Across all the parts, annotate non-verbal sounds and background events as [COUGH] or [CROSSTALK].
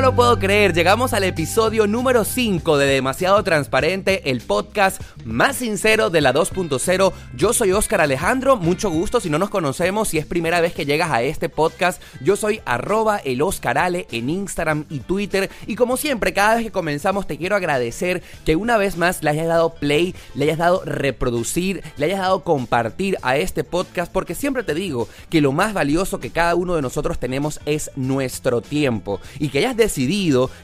no lo puedo creer, llegamos al episodio número 5 de Demasiado Transparente, el podcast más sincero de la 2.0. Yo soy Oscar Alejandro, mucho gusto si no nos conocemos, si es primera vez que llegas a este podcast, yo soy arroba el Oscar Ale en Instagram y Twitter y como siempre, cada vez que comenzamos te quiero agradecer que una vez más le hayas dado play, le hayas dado reproducir, le hayas dado compartir a este podcast porque siempre te digo que lo más valioso que cada uno de nosotros tenemos es nuestro tiempo y que hayas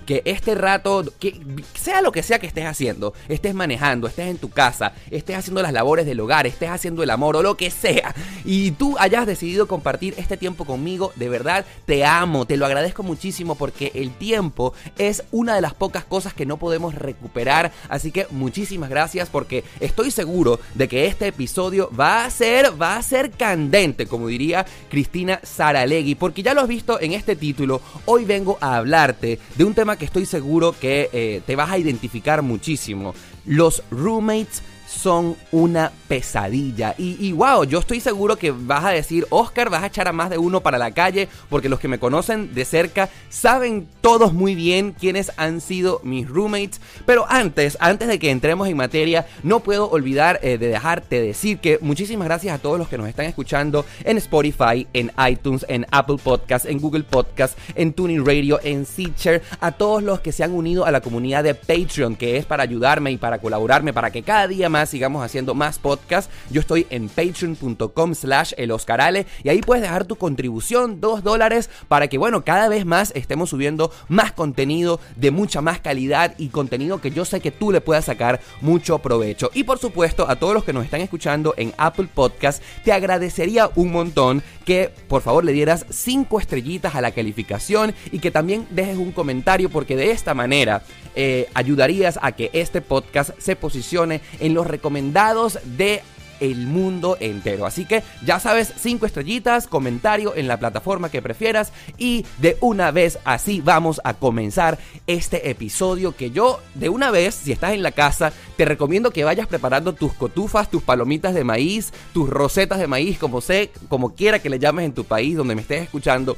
que este rato, que sea lo que sea que estés haciendo, estés manejando, estés en tu casa, estés haciendo las labores del hogar, estés haciendo el amor o lo que sea, y tú hayas decidido compartir este tiempo conmigo, de verdad te amo, te lo agradezco muchísimo porque el tiempo es una de las pocas cosas que no podemos recuperar, así que muchísimas gracias porque estoy seguro de que este episodio va a ser, va a ser candente, como diría Cristina Saralegui, porque ya lo has visto en este título, hoy vengo a de un tema que estoy seguro que eh, te vas a identificar muchísimo. Los roommates son una pesadilla. Y, y, wow, yo estoy seguro que vas a decir, Oscar, vas a echar a más de uno para la calle, porque los que me conocen de cerca saben todos muy bien quiénes han sido mis roommates. Pero antes, antes de que entremos en materia, no puedo olvidar eh, de dejarte decir que muchísimas gracias a todos los que nos están escuchando en Spotify, en iTunes, en Apple Podcasts, en Google Podcasts, en Tuning Radio, en Stitcher, a todos los que se han unido a la comunidad de Patreon, que es para ayudarme y para colaborarme, para que cada día más sigamos haciendo más podcasts. Yo estoy en patreon.com slash el Oscarale y ahí puedes dejar tu contribución, dos dólares, para que, bueno, cada vez más estemos subiendo más contenido de mucha más calidad y contenido que yo sé que tú le puedas sacar mucho provecho. Y por supuesto, a todos los que nos están escuchando en Apple Podcast, te agradecería un montón que por favor le dieras 5 estrellitas a la calificación y que también dejes un comentario porque de esta manera eh, ayudarías a que este podcast se posicione en los recomendados de el mundo entero. Así que ya sabes, 5 estrellitas, comentario en la plataforma que prefieras y de una vez así vamos a comenzar este episodio que yo de una vez, si estás en la casa, te recomiendo que vayas preparando tus cotufas, tus palomitas de maíz, tus rosetas de maíz, como sé, como quiera que le llames en tu país donde me estés escuchando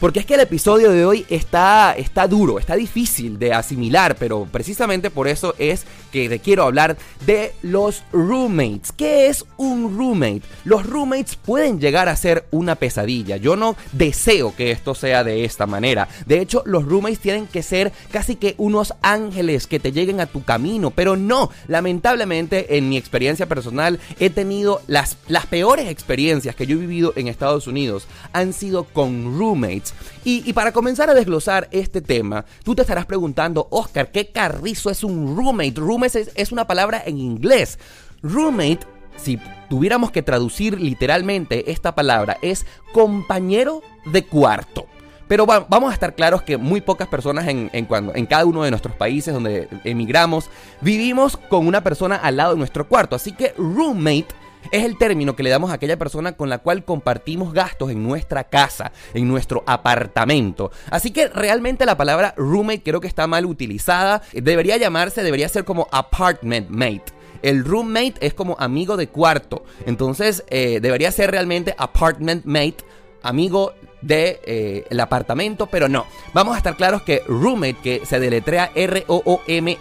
porque es que el episodio de hoy está, está duro, está difícil de asimilar, pero precisamente por eso es que te quiero hablar de los roommates. ¿Qué es un roommate? Los roommates pueden llegar a ser una pesadilla. Yo no deseo que esto sea de esta manera. De hecho, los roommates tienen que ser casi que unos ángeles que te lleguen a tu camino, pero no, lamentablemente en mi experiencia personal he tenido las, las peores experiencias que yo he vivido en Estados Unidos han sido con roommates y, para comenzar a desglosar este tema, tú te estarás preguntando, Oscar, ¿qué carrizo es un roommate? Roommate es, una palabra en inglés. Roommate si tuviéramos que traducir literalmente esta palabra, es compañero de cuarto. Pero vamos a estar claros que muy pocas personas en, cuando, en cada uno de nuestros países donde emigramos vivimos con una persona al lado de nuestro cuarto. Así que roommate es el término que le damos a aquella persona con la cual compartimos gastos en nuestra casa, en nuestro apartamento. Así que realmente la palabra roommate creo que está mal utilizada. Debería llamarse, debería ser como apartment mate. El roommate es como amigo de cuarto. Entonces eh, debería ser realmente apartment mate, amigo de eh, el apartamento, pero no. Vamos a estar claros que roommate, que se deletrea R-O-O-M-M-A-T-E,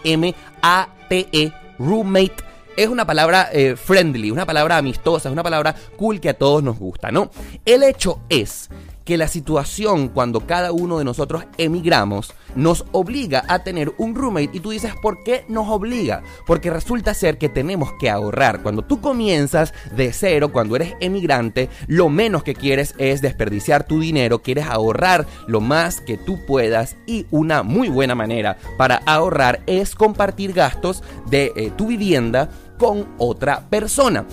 roommate es una palabra eh, friendly, una palabra amistosa, es una palabra cool que a todos nos gusta, ¿no? El hecho es que la situación cuando cada uno de nosotros emigramos nos obliga a tener un roommate y tú dices, ¿por qué nos obliga? Porque resulta ser que tenemos que ahorrar. Cuando tú comienzas de cero, cuando eres emigrante, lo menos que quieres es desperdiciar tu dinero, quieres ahorrar lo más que tú puedas y una muy buena manera para ahorrar es compartir gastos de eh, tu vivienda con otra persona.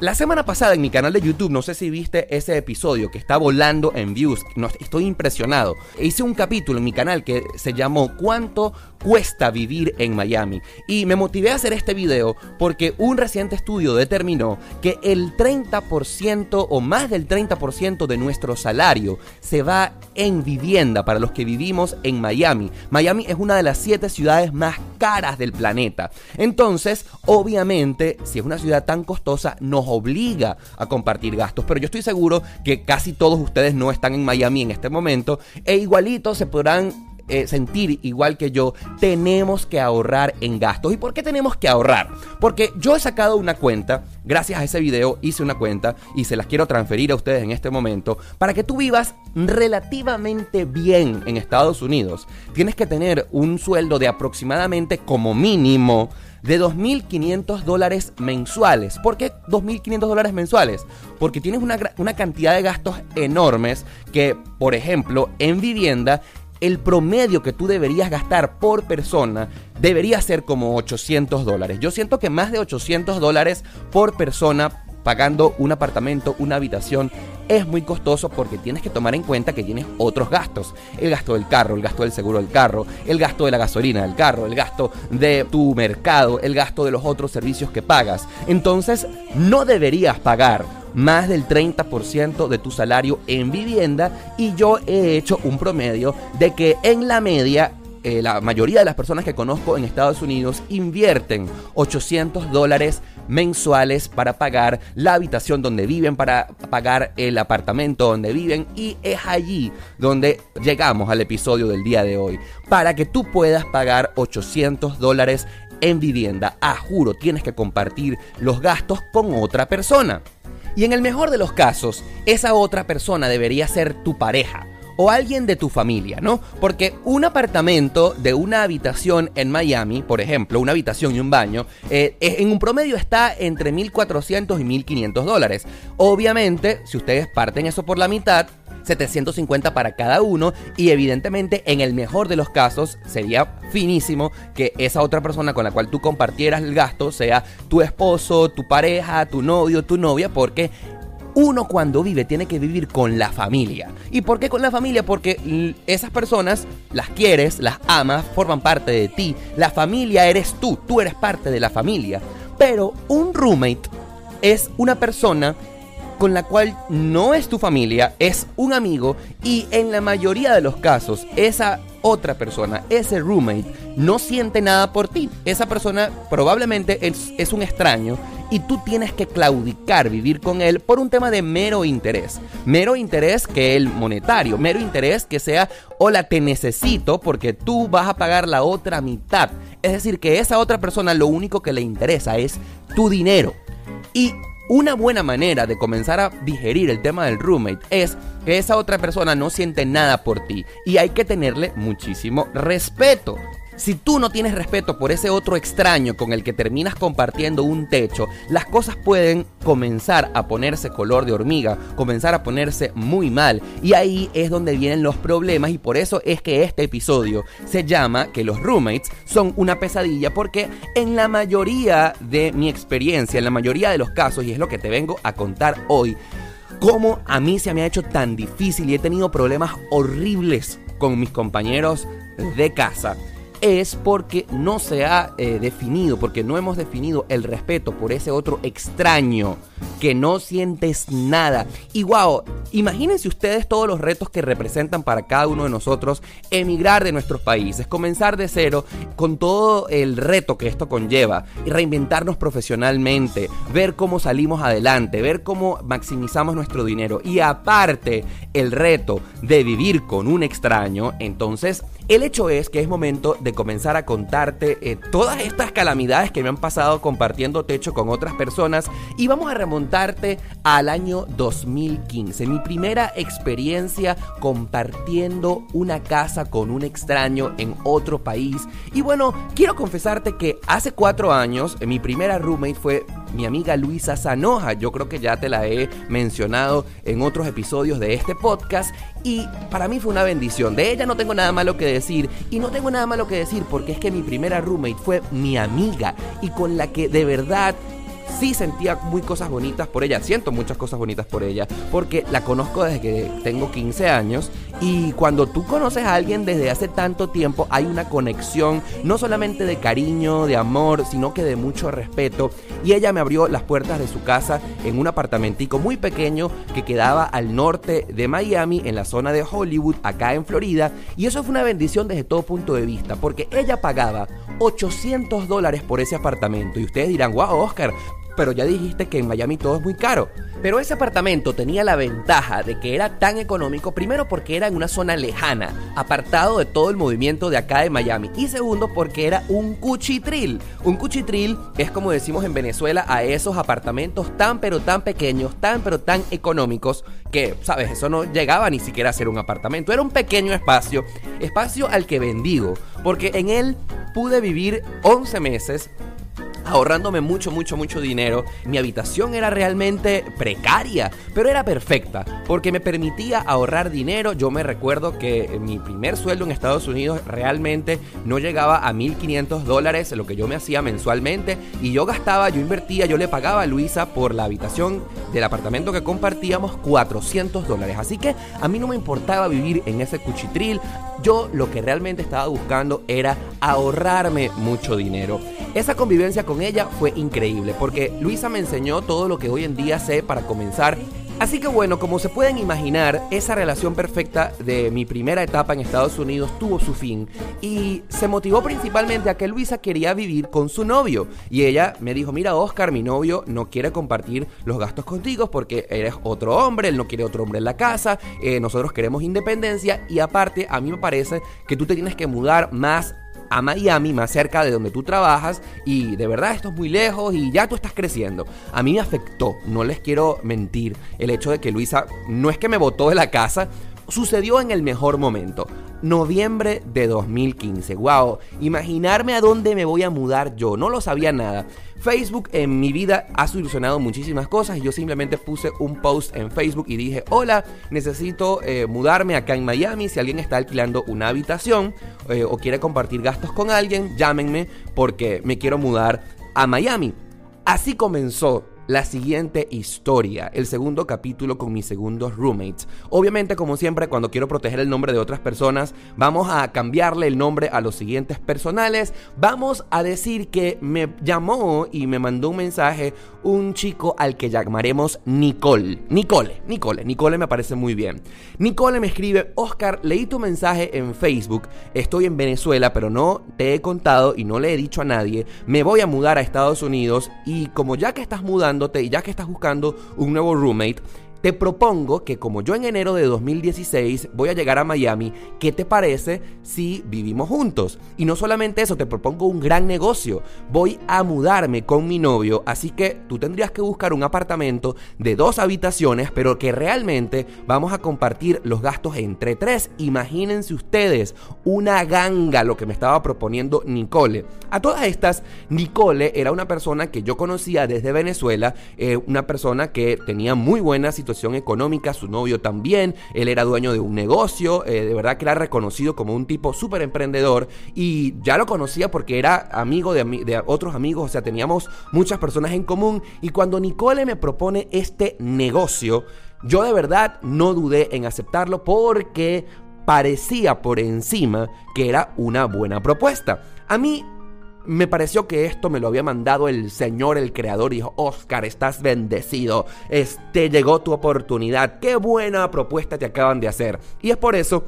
La semana pasada en mi canal de YouTube, no sé si viste ese episodio que está volando en views, no, estoy impresionado. Hice un capítulo en mi canal que se llamó ¿Cuánto cuesta vivir en Miami? Y me motivé a hacer este video porque un reciente estudio determinó que el 30% o más del 30% de nuestro salario se va en vivienda para los que vivimos en Miami. Miami es una de las 7 ciudades más caras del planeta. Entonces, obviamente, si es una ciudad tan costosa, nos obliga a compartir gastos. Pero yo estoy seguro que casi todos ustedes no están en Miami en este momento e igualito se podrán eh, sentir igual que yo, tenemos que ahorrar en gastos. ¿Y por qué tenemos que ahorrar? Porque yo he sacado una cuenta, gracias a ese video hice una cuenta y se las quiero transferir a ustedes en este momento, para que tú vivas relativamente bien en Estados Unidos. Tienes que tener un sueldo de aproximadamente como mínimo de 2.500 dólares mensuales. ¿Por qué 2.500 dólares mensuales? Porque tienes una, una cantidad de gastos enormes que, por ejemplo, en vivienda el promedio que tú deberías gastar por persona debería ser como 800 dólares. Yo siento que más de 800 dólares por persona pagando un apartamento, una habitación, es muy costoso porque tienes que tomar en cuenta que tienes otros gastos. El gasto del carro, el gasto del seguro del carro, el gasto de la gasolina del carro, el gasto de tu mercado, el gasto de los otros servicios que pagas. Entonces, no deberías pagar más del 30% de tu salario en vivienda y yo he hecho un promedio de que en la media eh, la mayoría de las personas que conozco en Estados Unidos invierten 800 dólares mensuales para pagar la habitación donde viven, para pagar el apartamento donde viven y es allí donde llegamos al episodio del día de hoy. Para que tú puedas pagar 800 dólares en vivienda, a juro, tienes que compartir los gastos con otra persona. Y en el mejor de los casos, esa otra persona debería ser tu pareja o alguien de tu familia, ¿no? Porque un apartamento de una habitación en Miami, por ejemplo, una habitación y un baño, eh, en un promedio está entre 1.400 y 1.500 dólares. Obviamente, si ustedes parten eso por la mitad, 750 para cada uno y evidentemente en el mejor de los casos sería finísimo que esa otra persona con la cual tú compartieras el gasto sea tu esposo, tu pareja, tu novio, tu novia, porque uno cuando vive tiene que vivir con la familia. ¿Y por qué con la familia? Porque esas personas las quieres, las amas, forman parte de ti. La familia eres tú, tú eres parte de la familia. Pero un roommate es una persona con la cual no es tu familia, es un amigo y en la mayoría de los casos esa otra persona, ese roommate, no siente nada por ti. Esa persona probablemente es, es un extraño y tú tienes que claudicar, vivir con él por un tema de mero interés. Mero interés que el monetario, mero interés que sea, hola, te necesito porque tú vas a pagar la otra mitad. Es decir, que esa otra persona lo único que le interesa es tu dinero. Y una buena manera de comenzar a digerir el tema del roommate es que esa otra persona no siente nada por ti y hay que tenerle muchísimo respeto. Si tú no tienes respeto por ese otro extraño con el que terminas compartiendo un techo, las cosas pueden comenzar a ponerse color de hormiga, comenzar a ponerse muy mal. Y ahí es donde vienen los problemas y por eso es que este episodio se llama que los roommates son una pesadilla porque en la mayoría de mi experiencia, en la mayoría de los casos, y es lo que te vengo a contar hoy, cómo a mí se me ha hecho tan difícil y he tenido problemas horribles con mis compañeros de casa es porque no se ha eh, definido, porque no hemos definido el respeto por ese otro extraño que no sientes nada. Y wow, imagínense ustedes todos los retos que representan para cada uno de nosotros emigrar de nuestros países, comenzar de cero con todo el reto que esto conlleva reinventarnos profesionalmente, ver cómo salimos adelante, ver cómo maximizamos nuestro dinero y aparte el reto de vivir con un extraño, entonces el hecho es que es momento de comenzar a contarte eh, todas estas calamidades que me han pasado compartiendo techo con otras personas y vamos a remontarte al año 2015, mi primera experiencia compartiendo una casa con un extraño en otro país. Y bueno, quiero confesarte que hace cuatro años eh, mi primera roommate fue mi amiga Luisa Zanoja. Yo creo que ya te la he mencionado en otros episodios de este podcast y para mí fue una bendición. De ella no tengo nada malo que decir y no tengo nada malo que decir porque es que mi primera roommate fue mi amiga y con la que de verdad sí sentía muy cosas bonitas por ella, siento muchas cosas bonitas por ella, porque la conozco desde que tengo 15 años y cuando tú conoces a alguien desde hace tanto tiempo hay una conexión no solamente de cariño, de amor, sino que de mucho respeto y ella me abrió las puertas de su casa en un apartamentico muy pequeño que quedaba al norte de Miami, en la zona de Hollywood, acá en Florida y eso fue una bendición desde todo punto de vista, porque ella pagaba 800 dólares por ese apartamento y ustedes dirán, wow Oscar, pero ya dijiste que en Miami todo es muy caro. Pero ese apartamento tenía la ventaja de que era tan económico, primero porque era en una zona lejana, apartado de todo el movimiento de acá de Miami, y segundo porque era un cuchitril. Un cuchitril es como decimos en Venezuela a esos apartamentos tan pero tan pequeños, tan pero tan económicos, que, sabes, eso no llegaba ni siquiera a ser un apartamento, era un pequeño espacio, espacio al que bendigo, porque en él pude vivir 11 meses ahorrándome mucho, mucho, mucho dinero. Mi habitación era realmente precaria, pero era perfecta, porque me permitía ahorrar dinero. Yo me recuerdo que mi primer sueldo en Estados Unidos realmente no llegaba a 1.500 dólares, lo que yo me hacía mensualmente, y yo gastaba, yo invertía, yo le pagaba a Luisa por la habitación del apartamento que compartíamos 400 dólares. Así que a mí no me importaba vivir en ese cuchitril, yo lo que realmente estaba buscando era ahorrarme mucho dinero. Esa convivencia con ella fue increíble porque Luisa me enseñó todo lo que hoy en día sé para comenzar Así que bueno, como se pueden imaginar, esa relación perfecta de mi primera etapa en Estados Unidos tuvo su fin y se motivó principalmente a que Luisa quería vivir con su novio. Y ella me dijo, mira Oscar, mi novio no quiere compartir los gastos contigo porque eres otro hombre, él no quiere otro hombre en la casa, eh, nosotros queremos independencia y aparte a mí me parece que tú te tienes que mudar más a Miami, más cerca de donde tú trabajas, y de verdad esto es muy lejos y ya tú estás creciendo. A mí me afectó, no les quiero mentir, el hecho de que Luisa no es que me botó de la casa, sucedió en el mejor momento. Noviembre de 2015. Wow, imaginarme a dónde me voy a mudar yo, no lo sabía nada. Facebook en mi vida ha solucionado muchísimas cosas yo simplemente puse un post en Facebook y dije, hola, necesito eh, mudarme acá en Miami, si alguien está alquilando una habitación eh, o quiere compartir gastos con alguien, llámenme porque me quiero mudar a Miami. Así comenzó la siguiente historia, el segundo capítulo con mis segundos roommates. Obviamente, como siempre, cuando quiero proteger el nombre de otras personas, vamos a cambiarle el nombre a los siguientes personales. Vamos a decir que me llamó y me mandó un mensaje un chico al que llamaremos Nicole. Nicole, Nicole, Nicole me parece muy bien. Nicole me escribe, Oscar, leí tu mensaje en Facebook, estoy en Venezuela, pero no te he contado y no le he dicho a nadie, me voy a mudar a Estados Unidos y como ya que estás mudando, y ya que estás buscando un nuevo roommate, te propongo que como yo en enero de 2016 voy a llegar a Miami, ¿qué te parece si vivimos juntos? Y no solamente eso, te propongo un gran negocio. Voy a mudarme con mi novio, así que tú tendrías que buscar un apartamento de dos habitaciones, pero que realmente vamos a compartir los gastos entre tres. Imagínense ustedes, una ganga lo que me estaba proponiendo Nicole. A todas estas, Nicole era una persona que yo conocía desde Venezuela, eh, una persona que tenía muy buena situación económica, su novio también, él era dueño de un negocio, eh, de verdad que era reconocido como un tipo súper emprendedor y ya lo conocía porque era amigo de, de otros amigos, o sea, teníamos muchas personas en común y cuando Nicole me propone este negocio, yo de verdad no dudé en aceptarlo porque parecía por encima que era una buena propuesta. A mí me pareció que esto me lo había mandado el Señor, el Creador, y dijo, Oscar, estás bendecido, este llegó tu oportunidad, qué buena propuesta te acaban de hacer. Y es por eso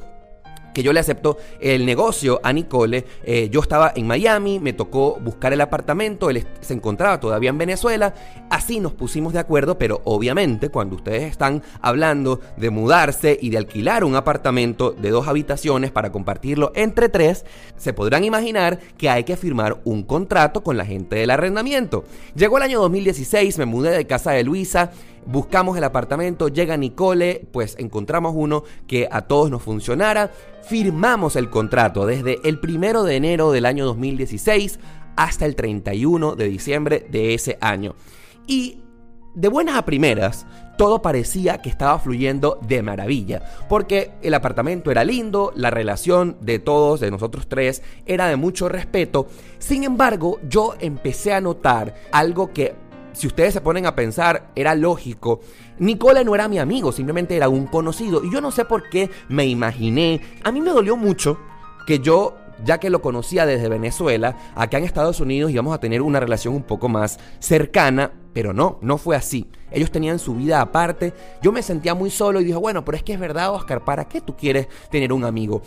que yo le acepto el negocio a Nicole. Eh, yo estaba en Miami, me tocó buscar el apartamento, él se encontraba todavía en Venezuela, así nos pusimos de acuerdo, pero obviamente cuando ustedes están hablando de mudarse y de alquilar un apartamento de dos habitaciones para compartirlo entre tres, se podrán imaginar que hay que firmar un contrato con la gente del arrendamiento. Llegó el año 2016, me mudé de casa de Luisa, Buscamos el apartamento, llega Nicole, pues encontramos uno que a todos nos funcionara. Firmamos el contrato desde el primero de enero del año 2016 hasta el 31 de diciembre de ese año. Y de buenas a primeras, todo parecía que estaba fluyendo de maravilla, porque el apartamento era lindo, la relación de todos, de nosotros tres, era de mucho respeto. Sin embargo, yo empecé a notar algo que si ustedes se ponen a pensar, era lógico. Nicole no era mi amigo, simplemente era un conocido. Y yo no sé por qué me imaginé. A mí me dolió mucho que yo, ya que lo conocía desde Venezuela, acá en Estados Unidos íbamos a tener una relación un poco más cercana. Pero no, no fue así. Ellos tenían su vida aparte. Yo me sentía muy solo y dije, bueno, pero es que es verdad, Oscar, ¿para qué tú quieres tener un amigo?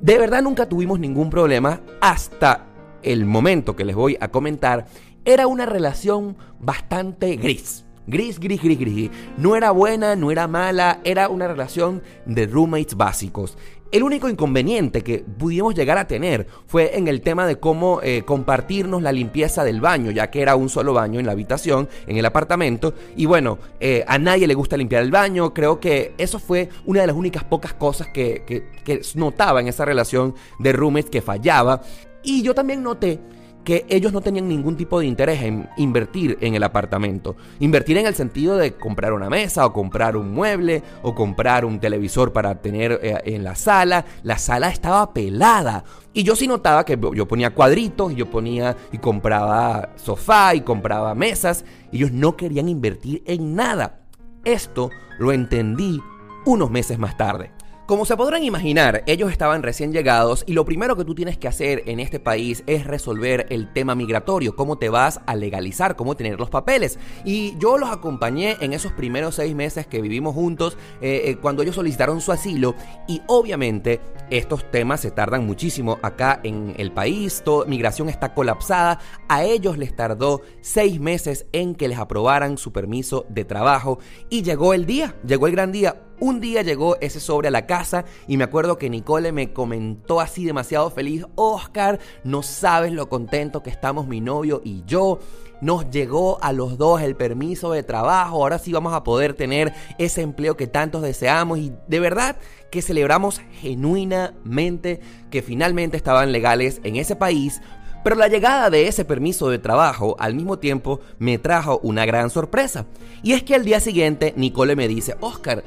De verdad nunca tuvimos ningún problema hasta el momento que les voy a comentar Era una relación bastante gris. Gris, gris, gris, gris. No era buena, no era mala, era una relación de roommates básicos. El único inconveniente que pudimos llegar a tener fue en el tema de cómo eh, compartirnos la limpieza del baño, ya que era un solo baño en la habitación, en el apartamento. Y bueno, eh, a nadie le gusta limpiar el baño. Creo que eso fue una de las únicas pocas cosas que, que notaba en esa relación de roommates que fallaba. Y yo también noté que ellos no tenían ningún tipo de interés en invertir en el apartamento. Invertir en el sentido de comprar una mesa o comprar un mueble o comprar un televisor para tener eh, en la sala. La sala estaba pelada. Y yo sí notaba que yo ponía cuadritos y yo ponía y compraba sofá y compraba mesas. Ellos no querían invertir en nada. Esto lo entendí unos meses más tarde. Como se podrán imaginar, ellos estaban recién llegados y lo primero que tú tienes que hacer en este país es resolver el tema migratorio, cómo te vas a legalizar, cómo tener los papeles. Y yo los acompañé en esos primeros seis meses que vivimos juntos eh, eh, cuando ellos solicitaron su asilo y obviamente estos temas se tardan muchísimo acá en el país, toda migración está colapsada, a ellos les tardó seis meses en que les aprobaran su permiso de trabajo y llegó el día, llegó el gran día un día llegó ese sobre a la casa y me acuerdo que Nicole me comentó así demasiado feliz, Oscar, no sabes lo contento que estamos mi novio y yo. Nos llegó a los dos el permiso de trabajo, ahora sí vamos a poder tener ese empleo que tantos deseamos y de verdad que celebramos genuinamente que finalmente estaban legales en ese país pero la llegada de ese permiso de trabajo al mismo tiempo me trajo una gran sorpresa. Y es que al día siguiente Nicole me dice, Oscar,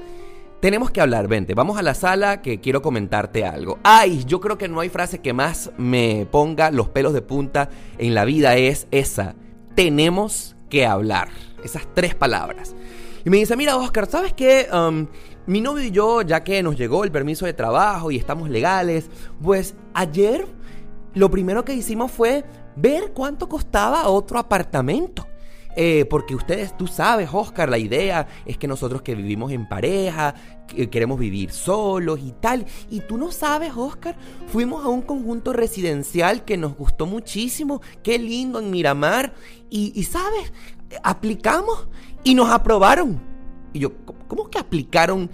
tenemos que hablar, vente, vamos a la sala que quiero comentarte algo. Ay, yo creo que no hay frase que más me ponga los pelos de punta en la vida es esa. Tenemos que hablar. Esas tres palabras. Y me dice, mira Oscar, ¿sabes qué? Mi novio y yo, ya que nos llegó el permiso de trabajo y estamos legales, pues ayer lo primero que hicimos fue ver cuánto costaba otro apartamento. Eh, porque ustedes, tú sabes, Oscar, la idea es que nosotros que vivimos en pareja, queremos vivir solos y tal. Y tú no sabes, Oscar, fuimos a un conjunto residencial que nos gustó muchísimo, qué lindo en Miramar. Y, y sabes, aplicamos y nos aprobaron. Y yo, ¿cómo que aplicaron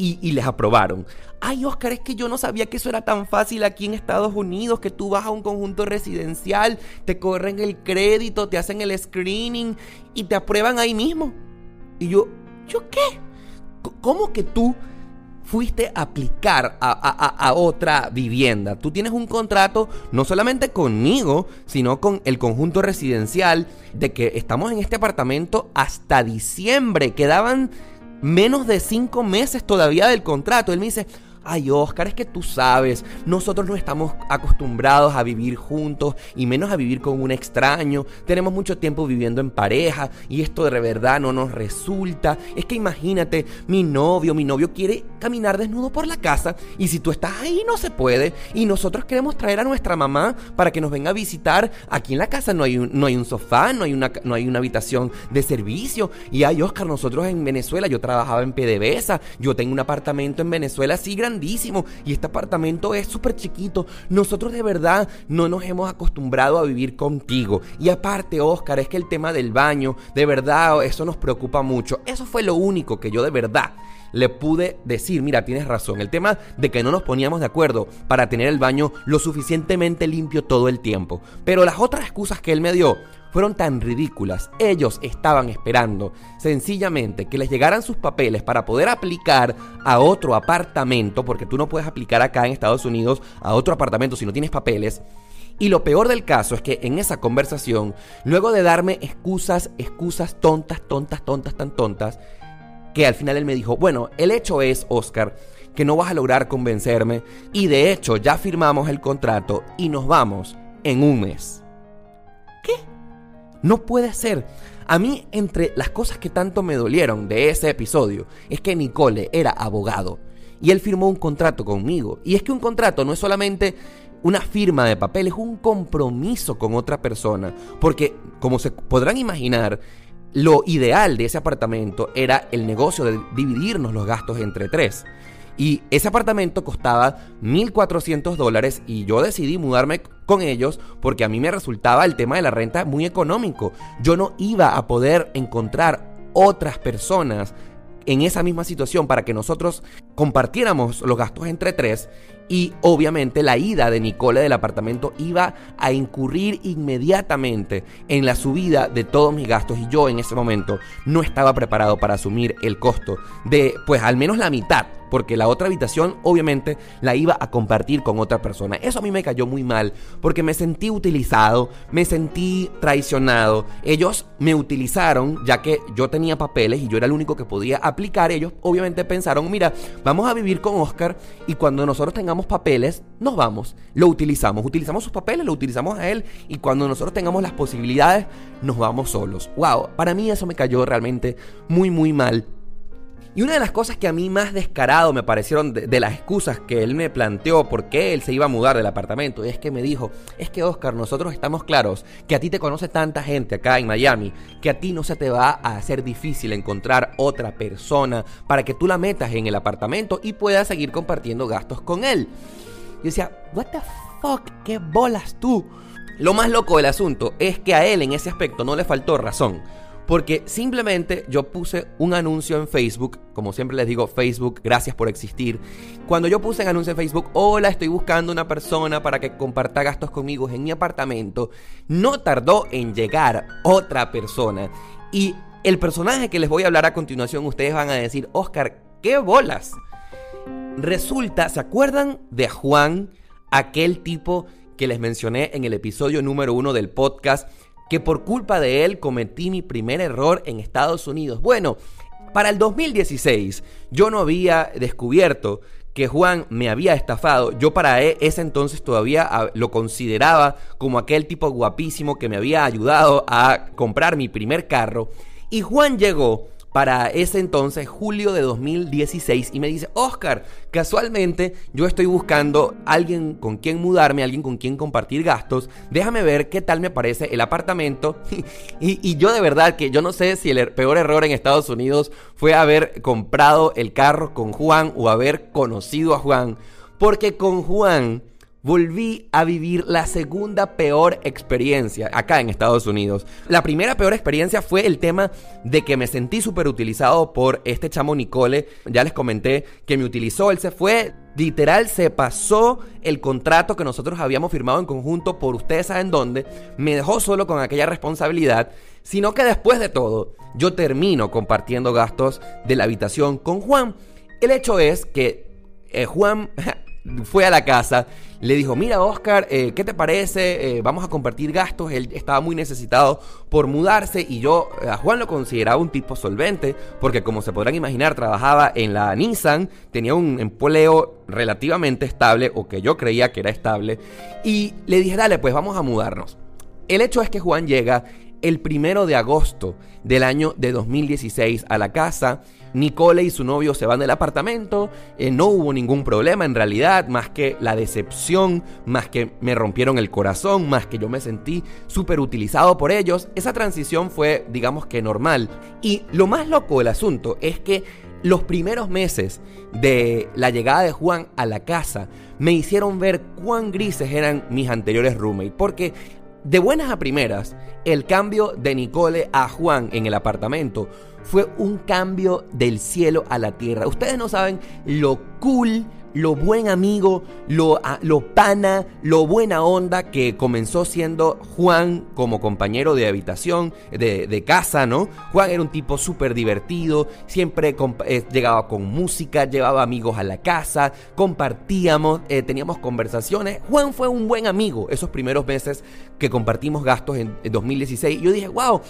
y, les aprobaron. Ay, Oscar, es que yo no sabía que eso era tan fácil aquí en Estados Unidos, que tú vas a un conjunto residencial, te corren el crédito, te hacen el screening y te aprueban ahí mismo. Y yo, ¿yo qué? ¿Cómo que tú fuiste a aplicar a, a, otra vivienda. Tú tienes un contrato no solamente conmigo, sino con el conjunto residencial de que estamos en este apartamento hasta diciembre. Quedaban menos de cinco meses todavía del contrato. Él me dice, Ay, Oscar, es que tú sabes, nosotros no estamos acostumbrados a vivir juntos y menos a vivir con un extraño. Tenemos mucho tiempo viviendo en pareja y esto de verdad no nos resulta. Es que imagínate, mi novio, mi novio quiere caminar desnudo por la casa y si tú estás ahí no se puede y nosotros queremos traer a nuestra mamá para que nos venga a visitar. Aquí en la casa no hay un, no hay un sofá, no hay, una, no hay una habitación de servicio. Y ay, Oscar, nosotros en Venezuela, yo trabajaba en PDVSA, yo tengo un apartamento en Venezuela así grande y este apartamento es súper chiquito. Nosotros de verdad no nos hemos acostumbrado a vivir contigo. Y aparte, Oscar, es que el tema del baño, de verdad, eso nos preocupa mucho. Eso fue lo único que yo de verdad le pude decir, mira, tienes razón, el tema de que no nos poníamos de acuerdo para tener el baño lo suficientemente limpio todo el tiempo. Pero las otras excusas que él me dio fueron tan ridículas. Ellos estaban esperando sencillamente que les llegaran sus papeles para poder aplicar a otro apartamento, porque tú no puedes aplicar acá en Estados Unidos a otro apartamento si no tienes papeles. Y lo peor del caso es que en esa conversación, luego de darme excusas, excusas tontas, tontas, tontas, tan tontas, que al final él me dijo, bueno, el hecho es, Oscar, que no vas a lograr convencerme y de hecho ya firmamos el contrato y nos vamos en un mes. ¿Qué? No puede ser. A mí, entre las cosas que tanto me dolieron de ese episodio, es que Nicole era abogado y él firmó un contrato conmigo. Y es que un contrato no es solamente una firma de papel, es un compromiso con otra persona. Porque, como se podrán imaginar, lo ideal de ese apartamento era el negocio de dividirnos los gastos entre tres. Y ese apartamento costaba 1.400 dólares y yo decidí mudarme con ellos porque a mí me resultaba el tema de la renta muy económico. Yo no iba a poder encontrar otras personas en esa misma situación para que nosotros compartiéramos los gastos entre tres y obviamente la ida de Nicole del apartamento iba a incurrir inmediatamente en la subida de todos mis gastos y yo en ese momento no estaba preparado para asumir el costo de pues al menos la mitad porque la otra habitación obviamente la iba a compartir con otra persona. Eso a mí me cayó muy mal porque me sentí utilizado, me sentí traicionado. Ellos me utilizaron ya que yo tenía papeles y yo era el único que podía aplicar. Ellos obviamente pensaron, mira, vamos a vivir con Oscar y cuando nosotros tengamos papeles, nos vamos. Lo utilizamos, utilizamos sus papeles, lo utilizamos a él y cuando nosotros tengamos las posibilidades, nos vamos solos. Wow, para mí eso me cayó realmente muy, muy mal. Y una de las cosas que a mí más descarado me parecieron de, las excusas que él me planteó por qué él se iba a mudar del apartamento es que me dijo, es que Oscar, nosotros estamos claros que a ti te conoce tanta gente acá en Miami que a ti no se te va a hacer difícil encontrar otra persona para que tú la metas en el apartamento y puedas seguir compartiendo gastos con él. Yo decía, what the fuck, qué bolas tú. Lo más loco del asunto es que a él en ese aspecto no le faltó razón. Porque simplemente yo puse un anuncio en Facebook, como siempre les digo, Facebook, gracias por existir. Cuando yo puse un anuncio en Facebook, hola, estoy buscando una persona para que comparta gastos conmigo en mi apartamento, no tardó en llegar otra persona. Y el personaje que les voy a hablar a continuación, ustedes van a decir, Oscar, ¿qué bolas? Resulta, ¿se acuerdan de Juan, aquel tipo que les mencioné en el episodio número uno del podcast? Que por culpa de él cometí mi primer error en Estados Unidos. Bueno, para el 2016 yo no había descubierto que Juan me había estafado. Yo para e, ese entonces todavía ah, lo consideraba como aquel tipo guapísimo que me había ayudado a comprar mi primer carro. Y Juan llegó para ese entonces, julio de 2016, y me dice, Oscar, casualmente yo estoy buscando alguien con quien mudarme, alguien con quien compartir gastos, déjame ver qué tal me parece el apartamento. [LAUGHS] y, y yo de verdad que yo no sé si el er, peor error en Estados Unidos fue haber comprado el carro con Juan o haber conocido a Juan, porque con Juan volví a vivir la segunda peor experiencia acá en Estados Unidos. La primera peor experiencia fue el tema de que me sentí súper utilizado por este chamo Nicole. Ya les comenté que me utilizó, él se fue, literal se pasó el contrato que nosotros habíamos firmado en conjunto por ustedes saben dónde, me dejó solo con aquella responsabilidad, sino que después de todo yo termino compartiendo gastos de la habitación con Juan. El hecho es que eh, Juan [LAUGHS] fue a la casa, le dijo, mira Oscar, eh, ¿qué te parece? Eh, vamos a compartir gastos. Él estaba muy necesitado por mudarse y yo a Juan lo consideraba un tipo solvente porque como se podrán imaginar trabajaba en la Nissan, tenía un empleo relativamente estable o que yo creía que era estable y le dije, dale, pues vamos a mudarnos. El hecho es que Juan llega el primero de agosto del año de 2016 a la casa Nicole y su novio se van del apartamento, eh, no hubo ningún problema en realidad, más que la decepción, más que me rompieron el corazón, más que yo me sentí súper utilizado por ellos. Esa transición fue, digamos que normal. Y lo más loco del asunto es que los primeros meses de la llegada de Juan a la casa me hicieron ver cuán grises eran mis anteriores roommates, porque de buenas a primeras, el cambio de Nicole a Juan en el apartamento fue un cambio del cielo a la tierra. Ustedes no saben lo cool, lo buen amigo, lo, ah, lo pana, lo buena onda que comenzó siendo Juan como compañero de habitación, de, casa, ¿no? Juan era un tipo súper divertido, siempre eh, llegaba con música, llevaba amigos a la casa, compartíamos, eh, teníamos conversaciones. Juan fue un buen amigo esos primeros meses que compartimos gastos en, en 2016. Yo dije, wow,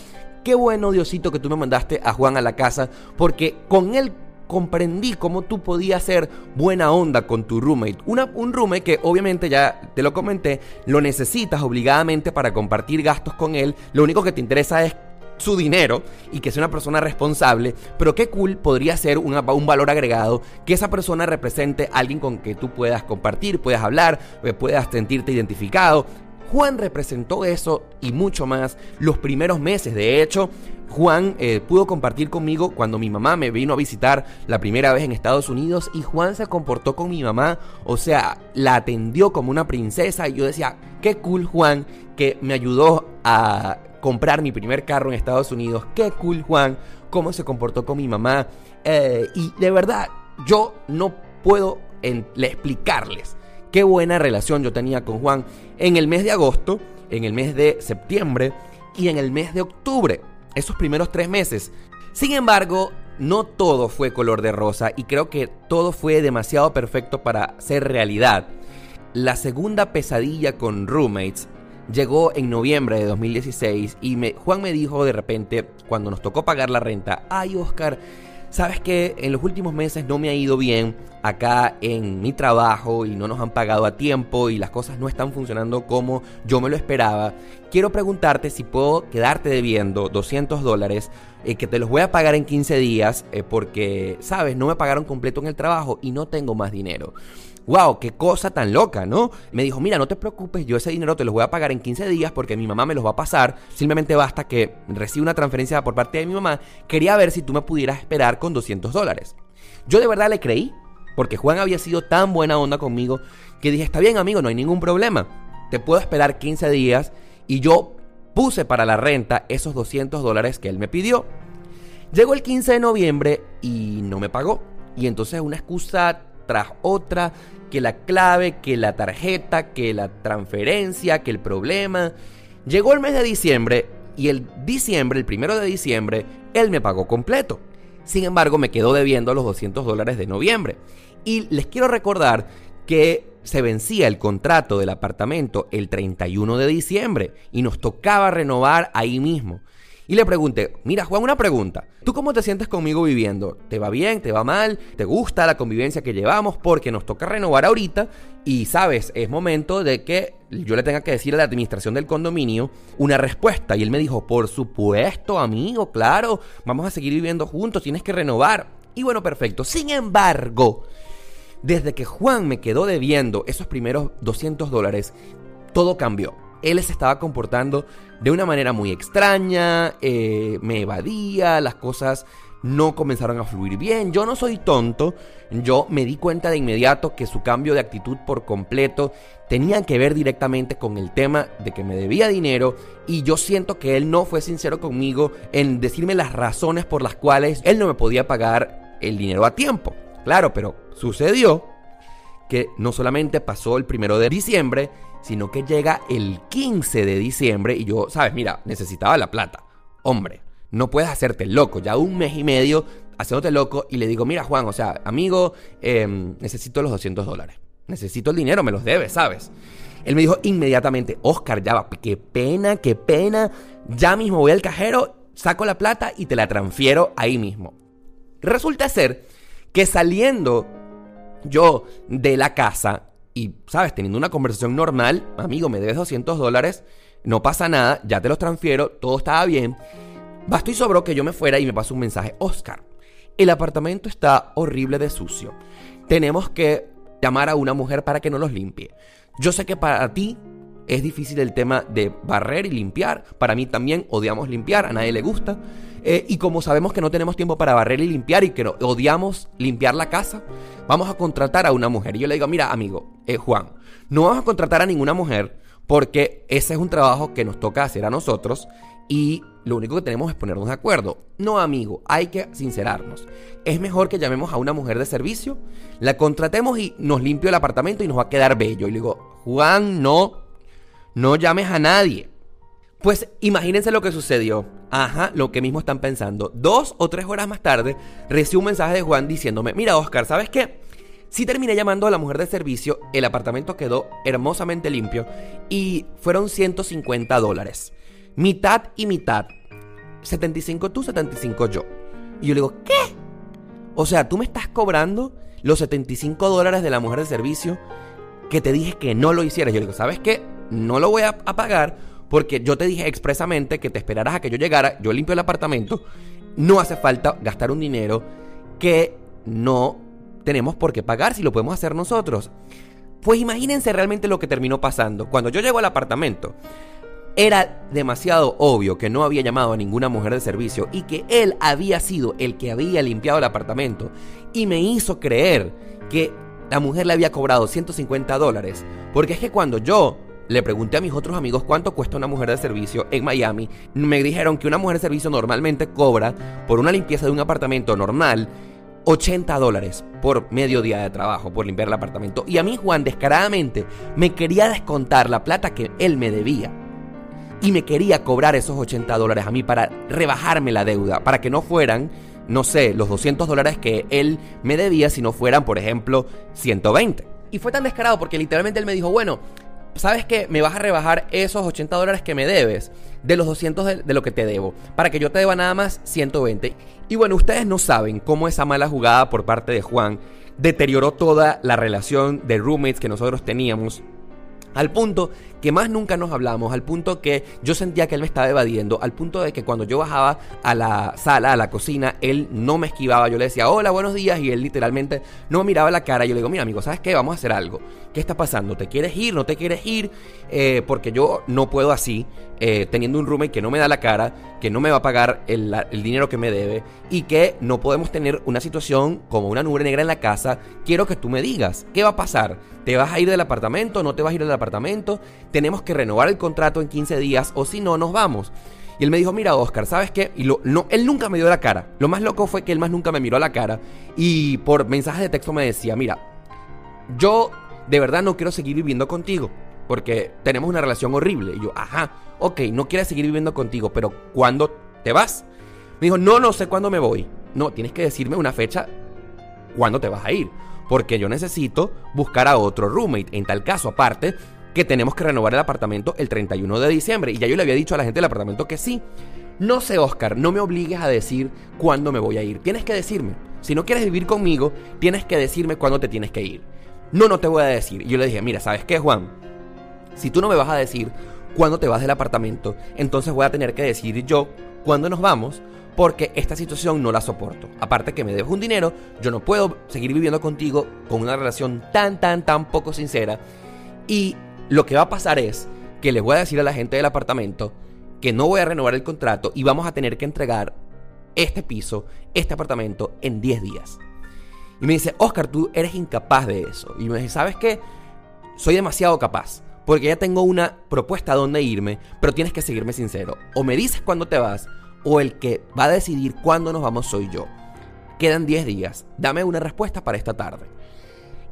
Qué bueno, Diosito, que tú me mandaste a Juan a la casa, porque con él comprendí cómo tú podías ser buena onda con tu roommate. Una, un roommate que obviamente ya te lo comenté, lo necesitas obligadamente para compartir gastos con él. Lo único que te interesa es su dinero y que sea una persona responsable, pero qué cool podría ser un valor agregado que esa persona represente a alguien con que tú puedas compartir, puedas hablar, eh, puedas sentirte identificado. Juan representó eso y mucho más los primeros meses. De hecho, Juan eh, pudo compartir conmigo cuando mi mamá me vino a visitar la primera vez en Estados Unidos y Juan se comportó con mi mamá, o sea, la atendió como una princesa y yo decía, qué cool Juan que me ayudó a comprar mi primer carro en Estados Unidos, qué cool Juan, cómo se comportó con mi mamá eh, y de verdad yo no puedo explicarles qué buena relación yo tenía con Juan en el mes de agosto, en el mes de septiembre y en el mes de octubre, esos primeros tres meses. Sin embargo, no todo fue color de rosa y creo que todo fue demasiado perfecto para ser realidad. La segunda pesadilla con roommates llegó en noviembre de 2016 y Juan me dijo de repente, cuando nos tocó pagar la renta, ay Oscar, Sabes que en los últimos meses no me ha ido bien acá en mi trabajo y no nos han pagado a tiempo y las cosas no están funcionando como yo me lo esperaba. Quiero preguntarte si puedo quedarte debiendo 200 dólares eh, que te los voy a pagar en 15 días eh, porque, sabes, no me pagaron completo en el trabajo y no tengo más dinero wow, qué cosa tan loca, ¿no? Me dijo, mira, no te preocupes, yo ese dinero te los voy a pagar en 15 días porque mi mamá me los va a pasar. Simplemente basta que reciba una transferencia por parte de mi mamá. Quería ver si tú me pudieras esperar con 200 dólares. Yo de verdad le creí, porque Juan había sido tan buena onda conmigo que dije, está bien amigo, no hay ningún problema. Te puedo esperar 15 días y yo puse para la renta esos 200 dólares que él me pidió. Llegó el 15 de noviembre y no me pagó. Y entonces una excusa tras otra, que la clave, que la tarjeta, que la transferencia, que el problema. Llegó el mes de diciembre y el diciembre, el primero de diciembre, él me pagó completo. Sin embargo, me quedó debiendo los 200 dólares de noviembre. Y les quiero recordar que se vencía el contrato del apartamento el 31 de diciembre y nos tocaba renovar ahí mismo. Y le pregunté, mira Juan, una pregunta. ¿Tú cómo te sientes conmigo viviendo? ¿Te va bien? ¿Te va mal? ¿Te gusta la convivencia que llevamos? Porque nos toca renovar ahorita y sabes, es momento de que yo le tenga que decir a la administración del condominio una respuesta. Y él me dijo, por supuesto, amigo, claro, vamos a seguir viviendo juntos, tienes que renovar. Y bueno, perfecto. Sin embargo, desde que Juan me quedó debiendo esos primeros 200 dólares, todo cambió él se estaba comportando de una manera muy extraña, eh, me evadía, las cosas no comenzaron a fluir bien. Yo no soy tonto, yo me di cuenta de inmediato que su cambio de actitud por completo tenía que ver directamente con el tema de que me debía dinero y yo siento que él no fue sincero conmigo en decirme las razones por las cuales él no me podía pagar el dinero a tiempo. Claro, pero sucedió que no solamente pasó el primero de diciembre, sino que llega el 15 de diciembre y yo, sabes, mira, necesitaba la plata. Hombre, no puedes hacerte loco, ya un mes y medio haciéndote loco y le digo, mira Juan, o sea, amigo, em, necesito los 200 dólares. Necesito el dinero, me los debes, ¿sabes? Él me dijo inmediatamente, Oscar, ya va, qué pena, qué pena, ya mismo voy al cajero, saco la plata y te la transfiero ahí mismo. Resulta ser que saliendo yo de la casa y, ¿sabes? Teniendo una conversación normal, amigo, me debes 200 dólares, no pasa nada, ya te los transfiero, todo estaba bien. Bastó y sobró que yo me fuera y me pasó un mensaje, Oscar, el apartamento está horrible de sucio. Tenemos que llamar a una mujer para que nos los limpie. Yo sé que para ti es difícil el tema de barrer y limpiar. Para mí también odiamos limpiar, a nadie le gusta. Eh, y como sabemos que no tenemos tiempo para barrer y limpiar y que odiamos limpiar la casa, vamos a contratar a una mujer. Y yo le digo, mira, amigo, eh, Juan, no vamos a contratar a ninguna mujer porque ese es un trabajo que nos toca hacer a nosotros y lo único que tenemos es ponernos de acuerdo. No, amigo, hay que sincerarnos. Es mejor que llamemos a una mujer de servicio, la contratemos y nos limpio el apartamento y nos va a quedar bello. Y le digo, Juan, no, no llames a nadie. Pues imagínense lo que sucedió. Ajá, lo que mismo están pensando. Dos o tres horas más tarde, recibo un mensaje de Juan diciéndome, mira Oscar, ¿sabes qué? Si terminé llamando a la mujer de servicio, el apartamento quedó hermosamente limpio y fueron 150 dólares. Mitad y mitad. 75 tú, 75 yo. Y yo le digo, ¿qué? O sea, tú me estás cobrando los 75 dólares de la mujer de servicio que te dije que no lo hicieras. Yo le digo, ¿sabes qué? No lo voy a pagar porque yo te dije expresamente que te esperaras a que yo llegara, yo limpio el apartamento, no hace falta gastar un dinero que no tenemos por qué pagar si lo podemos hacer nosotros. Pues imagínense realmente lo que terminó pasando. Cuando yo llego al apartamento, era demasiado obvio que no había llamado a ninguna mujer de servicio y que él había sido el que había limpiado el apartamento y me hizo creer que la mujer le había cobrado 150 dólares. Porque es que cuando yo le pregunté a mis otros amigos cuánto cuesta una mujer de servicio en Miami, me dijeron que una mujer de servicio normalmente cobra por una limpieza de un apartamento normal 80 dólares por medio día de trabajo, por limpiar el apartamento. Y a mí Juan descaradamente me quería descontar la plata que él me debía y me quería cobrar esos 80 dólares a mí para rebajarme la deuda, para que no fueran, no sé, los 200 dólares que él me debía, si no fueran, por ejemplo, 120. Y fue tan descarado porque literalmente él me dijo, bueno, ¿sabes qué? Me vas a rebajar esos 80 dólares que me debes de los 200 de, de, lo que te debo, para que yo te deba nada más 120. Y bueno, ustedes no saben cómo esa mala jugada por parte de Juan deterioró toda la relación de roommates que nosotros teníamos. Al punto que más nunca nos hablamos, al punto que yo sentía que él me estaba evadiendo, al punto de que cuando yo bajaba a la sala, a la cocina, él no me esquivaba, yo le decía, hola, buenos días, y él literalmente no me miraba la cara, yo le digo, mira amigo, ¿sabes qué? Vamos a hacer algo. ¿Qué está pasando? ¿Te quieres ir? ¿No te quieres ir? Eh, porque yo no puedo así, eh, teniendo un roommate que no me da la cara, que no me va a pagar el, el dinero que me debe, y que no podemos tener una situación como una nube negra en la casa, quiero que tú me digas, ¿qué va a pasar? ¿Te vas a ir del apartamento? ¿No te vas a ir del apartamento? Tenemos que renovar el contrato en 15 días o si no, nos vamos. Y él me dijo, mira Oscar, ¿sabes qué? Y lo, no, él nunca me dio la cara. Lo más loco fue que él más nunca me miró a la cara. Y por mensajes de texto me decía, mira, yo de verdad no quiero seguir viviendo contigo. Porque tenemos una relación horrible. Y yo, ajá, ok, no quieres seguir viviendo contigo, pero ¿cuándo te vas? Me dijo, no, no sé cuándo me voy. No, tienes que decirme una fecha cuándo te vas a ir. Porque yo necesito buscar a otro roommate. En tal caso, aparte, que tenemos que renovar el apartamento el 31 de diciembre. Y ya yo le había dicho a la gente del apartamento que sí. No sé, Oscar, no me obligues a decir cuándo me voy a ir. Tienes que decirme. Si no quieres vivir conmigo, tienes que decirme cuándo te tienes que ir. No, no te voy a decir. Y yo le dije, mira, ¿sabes qué, Juan? Si tú no me vas a decir cuándo te vas del apartamento, entonces voy a tener que decir yo cuándo nos vamos, porque esta situación no la soporto. Aparte que me debes un dinero, yo no puedo seguir viviendo contigo con una relación tan, tan, tan poco sincera. Y lo que va a pasar es que les voy a decir a la gente del apartamento que no voy a renovar el contrato y vamos a tener que entregar este piso, este apartamento en 10 días. Y me dice, Oscar, tú eres incapaz de eso. Y me dice, ¿sabes qué? Soy demasiado capaz. Porque ya tengo una propuesta a dónde irme, pero tienes que seguirme sincero. O me dices cuándo te vas, o el que va a decidir cuándo nos vamos soy yo. Quedan 10 días. Dame una respuesta para esta tarde.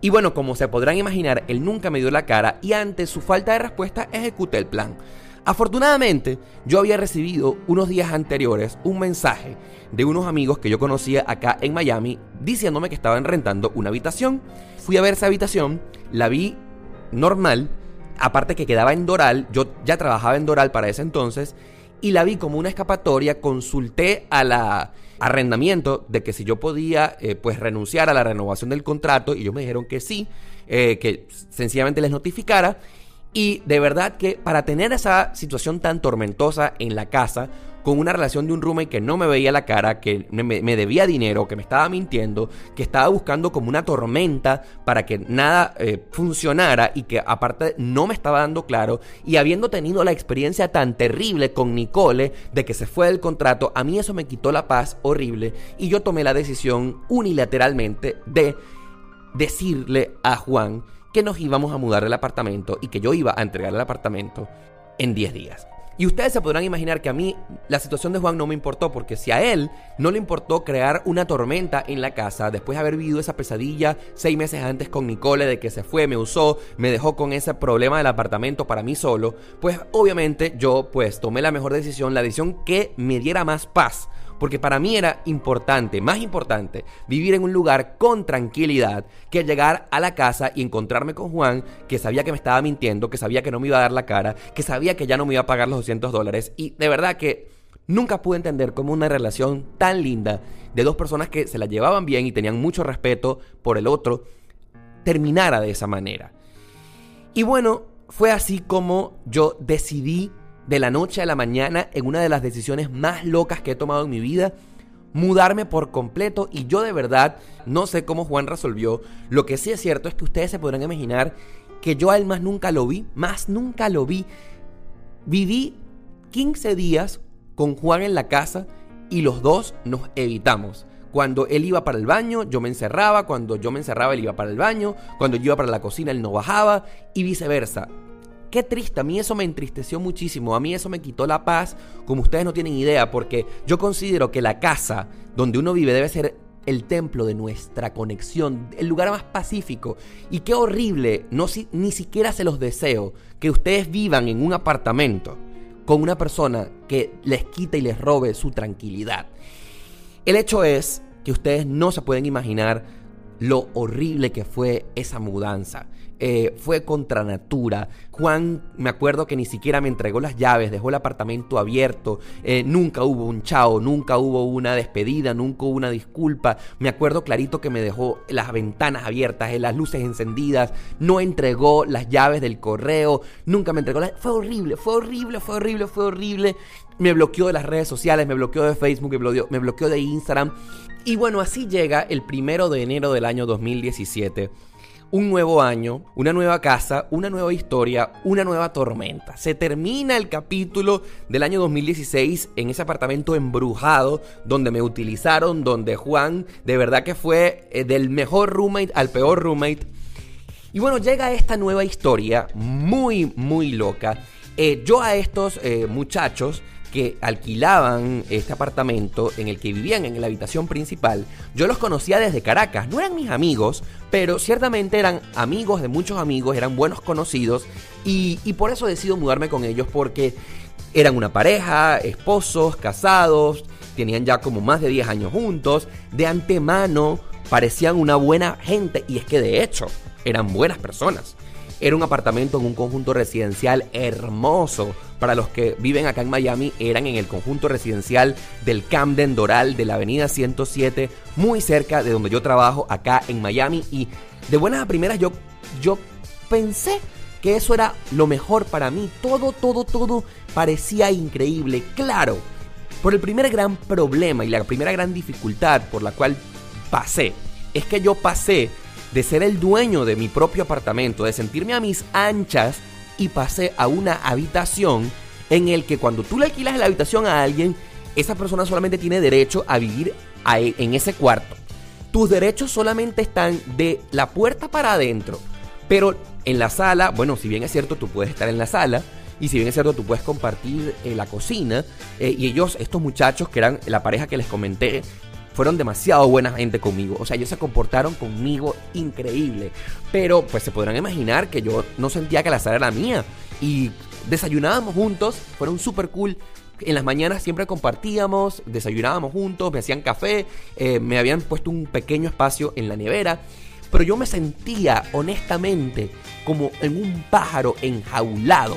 Y bueno, como se podrán imaginar, él nunca me dio la cara y ante su falta de respuesta ejecuté el plan. Afortunadamente, yo había recibido unos días anteriores un mensaje de unos amigos que yo conocía acá en Miami diciéndome que estaban rentando una habitación. Fui a ver esa habitación, la vi normal, aparte que quedaba en Doral, yo ya trabajaba en Doral para ese entonces, y la vi como una escapatoria, consulté a la arrendamiento de que si yo podía eh, pues renunciar a la renovación del contrato y ellos me dijeron que sí, eh, que sencillamente les notificara. Y de verdad que para tener esa situación tan tormentosa en la casa, con una relación de un roommate que no me veía la cara, que me, debía dinero, que me estaba mintiendo, que estaba buscando como una tormenta para que nada eh, funcionara y que aparte no me estaba dando claro, y habiendo tenido la experiencia tan terrible con Nicole de que se fue del contrato, a mí eso me quitó la paz horrible y yo tomé la decisión unilateralmente de decirle a Juan que nos íbamos a mudar del apartamento y que yo iba a entregar el apartamento en 10 días. Y ustedes se podrán imaginar que a mí la situación de Juan no me importó, porque si a él no le importó crear una tormenta en la casa, después de haber vivido esa pesadilla seis meses antes con Nicole de que se fue, me usó, me dejó con ese problema del apartamento para mí solo, pues obviamente yo pues tomé la mejor decisión, la decisión que me diera más paz porque para mí era importante, más importante, vivir en un lugar con tranquilidad que llegar a la casa y encontrarme con Juan, que sabía que me estaba mintiendo, que sabía que no me iba a dar la cara, que sabía que ya no me iba a pagar los 200 dólares. Y de verdad que nunca pude entender cómo una relación tan linda de dos personas que se la llevaban bien y tenían mucho respeto por el otro, terminara de esa manera. Y bueno, fue así como yo decidí de la noche a la mañana en una de las decisiones más locas que he tomado en mi vida, mudarme por completo y yo de verdad no sé cómo Juan resolvió. Lo que sí es cierto es que ustedes se podrán imaginar que yo a él más nunca lo vi, más nunca lo vi. Viví 15 días con Juan en la casa y los dos nos evitamos. Cuando él iba para el baño, yo me encerraba. Cuando yo me encerraba, él iba para el baño. Cuando yo iba para la cocina, él no bajaba. Y viceversa. Qué triste, a mí eso me entristeció muchísimo, a mí eso me quitó la paz, como ustedes no tienen idea, porque yo considero que la casa donde uno vive debe ser el templo de nuestra conexión, el lugar más pacífico. Y qué horrible, no, ni siquiera se los deseo, que ustedes vivan en un apartamento con una persona que les quita y les robe su tranquilidad. El hecho es que ustedes no se pueden imaginar lo horrible que fue esa mudanza. Eh, fue contra natura. Juan, me acuerdo que ni siquiera me entregó las llaves, dejó el apartamento abierto. Eh, nunca hubo un chao, nunca hubo una despedida, nunca hubo una disculpa. Me acuerdo clarito que me dejó las ventanas abiertas, eh, las luces encendidas. No entregó las llaves del correo, nunca me entregó las. Fue horrible, fue horrible, fue horrible, fue horrible. Me bloqueó de las redes sociales, me bloqueó de Facebook, me bloqueó, me bloqueó de Instagram. Y bueno, así llega el primero de enero del año 2017 un nuevo año, una nueva casa, una nueva historia, una nueva tormenta. Se termina el capítulo del año 2016 en ese apartamento embrujado donde me utilizaron, donde Juan de verdad que fue eh, del mejor roommate al peor roommate. Y bueno, llega esta nueva historia muy, muy loca. Eh, yo a estos eh, muchachos que alquilaban este apartamento en el que vivían en la habitación principal, yo los conocía desde Caracas. No eran mis amigos, pero ciertamente eran amigos de muchos amigos, eran buenos conocidos y, por eso decido mudarme con ellos porque eran una pareja, esposos, casados, tenían ya como más de 10 años juntos, de antemano parecían una buena gente y es que de hecho eran buenas personas. Era un apartamento en un conjunto residencial hermoso. Para los que viven acá en Miami, eran en el conjunto residencial del Camden Doral de la Avenida 107, muy cerca de donde yo trabajo acá en Miami. Y de buenas a primeras yo, yo pensé que eso era lo mejor para mí. Todo, todo, todo parecía increíble. Claro, por el primer gran problema y la primera gran dificultad por la cual pasé, es que yo pasé de ser el dueño de mi propio apartamento, de sentirme a mis anchas y pasé a una habitación en el que cuando tú le alquilas la habitación a alguien, esa persona solamente tiene derecho a vivir e, en ese cuarto. Tus derechos solamente están de la puerta para adentro. Pero en la sala, bueno, si bien es cierto, tú puedes estar en la sala. Y si bien es cierto, tú puedes compartir eh, la cocina. Eh, y ellos, estos muchachos que eran la pareja que les comenté, fueron demasiado buena gente conmigo. O sea, ellos se comportaron conmigo increíble. Pero pues se podrán imaginar que yo no sentía que la sala era mía. Y desayunábamos juntos, fueron súper cool. En las mañanas siempre compartíamos, desayunábamos juntos, me hacían café, eh, me habían puesto un pequeño espacio en la nevera. Pero yo me sentía honestamente como en un pájaro enjaulado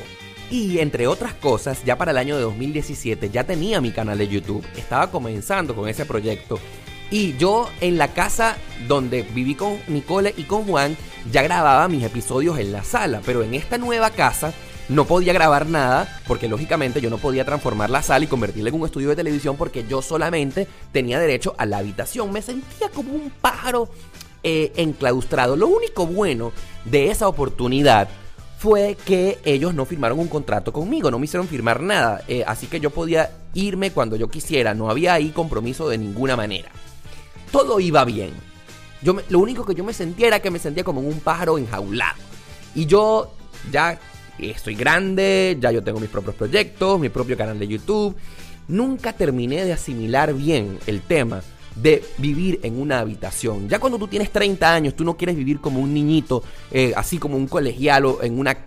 y entre otras cosas, ya para el año de 2017 ya tenía mi canal de YouTube. Estaba comenzando con ese proyecto. Y yo en la casa donde viví con Nicole y con Juan ya grababa mis episodios en la sala. Pero en esta nueva casa no podía grabar nada porque lógicamente yo no podía transformar la sala y convertirla en un estudio de televisión porque yo solamente tenía derecho a la habitación. Me sentía como un pájaro eh, enclaustrado. Lo único bueno de esa oportunidad fue que ellos no firmaron un contrato conmigo, no me hicieron firmar nada, eh, así que yo podía irme cuando yo quisiera, no había ahí compromiso de ninguna manera. Todo iba bien. Yo lo único que yo me sentía era que me sentía como un pájaro enjaulado. Y yo ya estoy grande, ya yo tengo mis propios proyectos, mi propio canal de YouTube. Nunca terminé de asimilar bien el tema de vivir en una habitación. Ya cuando tú tienes 30 años, tú no quieres vivir como un niñito, eh, así como un colegialo en una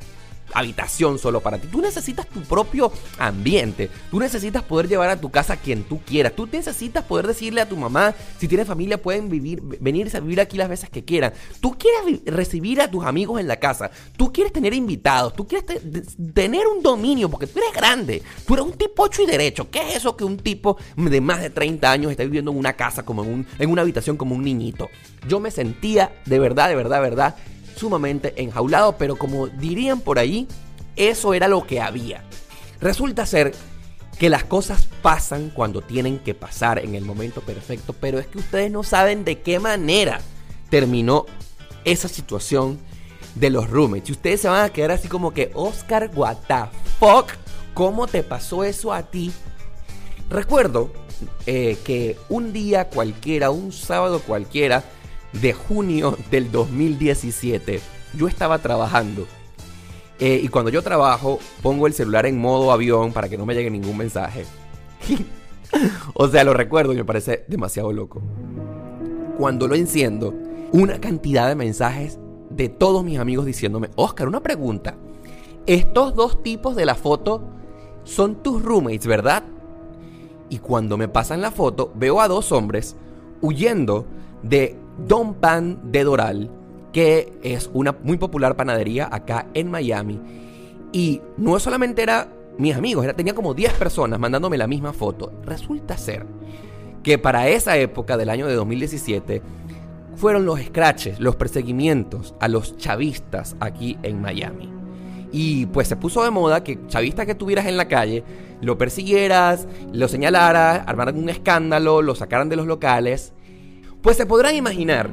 habitación solo para ti. Tú necesitas tu propio ambiente. Tú necesitas poder llevar a tu casa a quien tú quieras. Tú necesitas poder decirle a tu mamá, si tienes familia, pueden vivir, venirse a vivir aquí las veces que quieran. Tú quieres recibir a tus amigos en la casa. Tú quieres tener invitados. Tú quieres tener un dominio porque tú eres grande. Tú eres un tipo 8 y derecho. ¿Qué es eso que un tipo de más de 30 años está viviendo en una casa, como en, un, en una habitación como un niñito? Yo me sentía de verdad, de verdad, de verdad sumamente enjaulado, pero como dirían por ahí, eso era lo que había. Resulta ser que las cosas pasan cuando tienen que pasar en el momento perfecto, pero es que ustedes no saben de qué manera terminó esa situación de los roommates. Y ustedes se van a quedar así como que, Oscar, what the fuck, ¿cómo te pasó eso a ti? Recuerdo eh, que un día cualquiera, un sábado cualquiera de junio del 2017, yo estaba trabajando. Eh, y cuando yo trabajo, pongo el celular en modo avión para que no me llegue ningún mensaje. [LAUGHS] o sea, lo recuerdo y me parece demasiado loco. Cuando lo enciendo, una cantidad de mensajes de todos mis amigos diciéndome, Oscar, una pregunta. Estos dos tipos de la foto son tus roommates, ¿verdad? Y cuando me pasan la foto, veo a dos hombres huyendo de Don Pan de Doral, que es una muy popular panadería acá en Miami. Y no solamente era mis amigos, era, tenía como 10 personas mandándome la misma foto. Resulta ser que para esa época del año de 2017 fueron los scratches, los perseguimientos a los chavistas aquí en Miami. Y pues se puso de moda que chavista que tuvieras en la calle, lo persiguieras, lo señalaras, armaran un escándalo, lo sacaran de los locales. Pues se podrán imaginar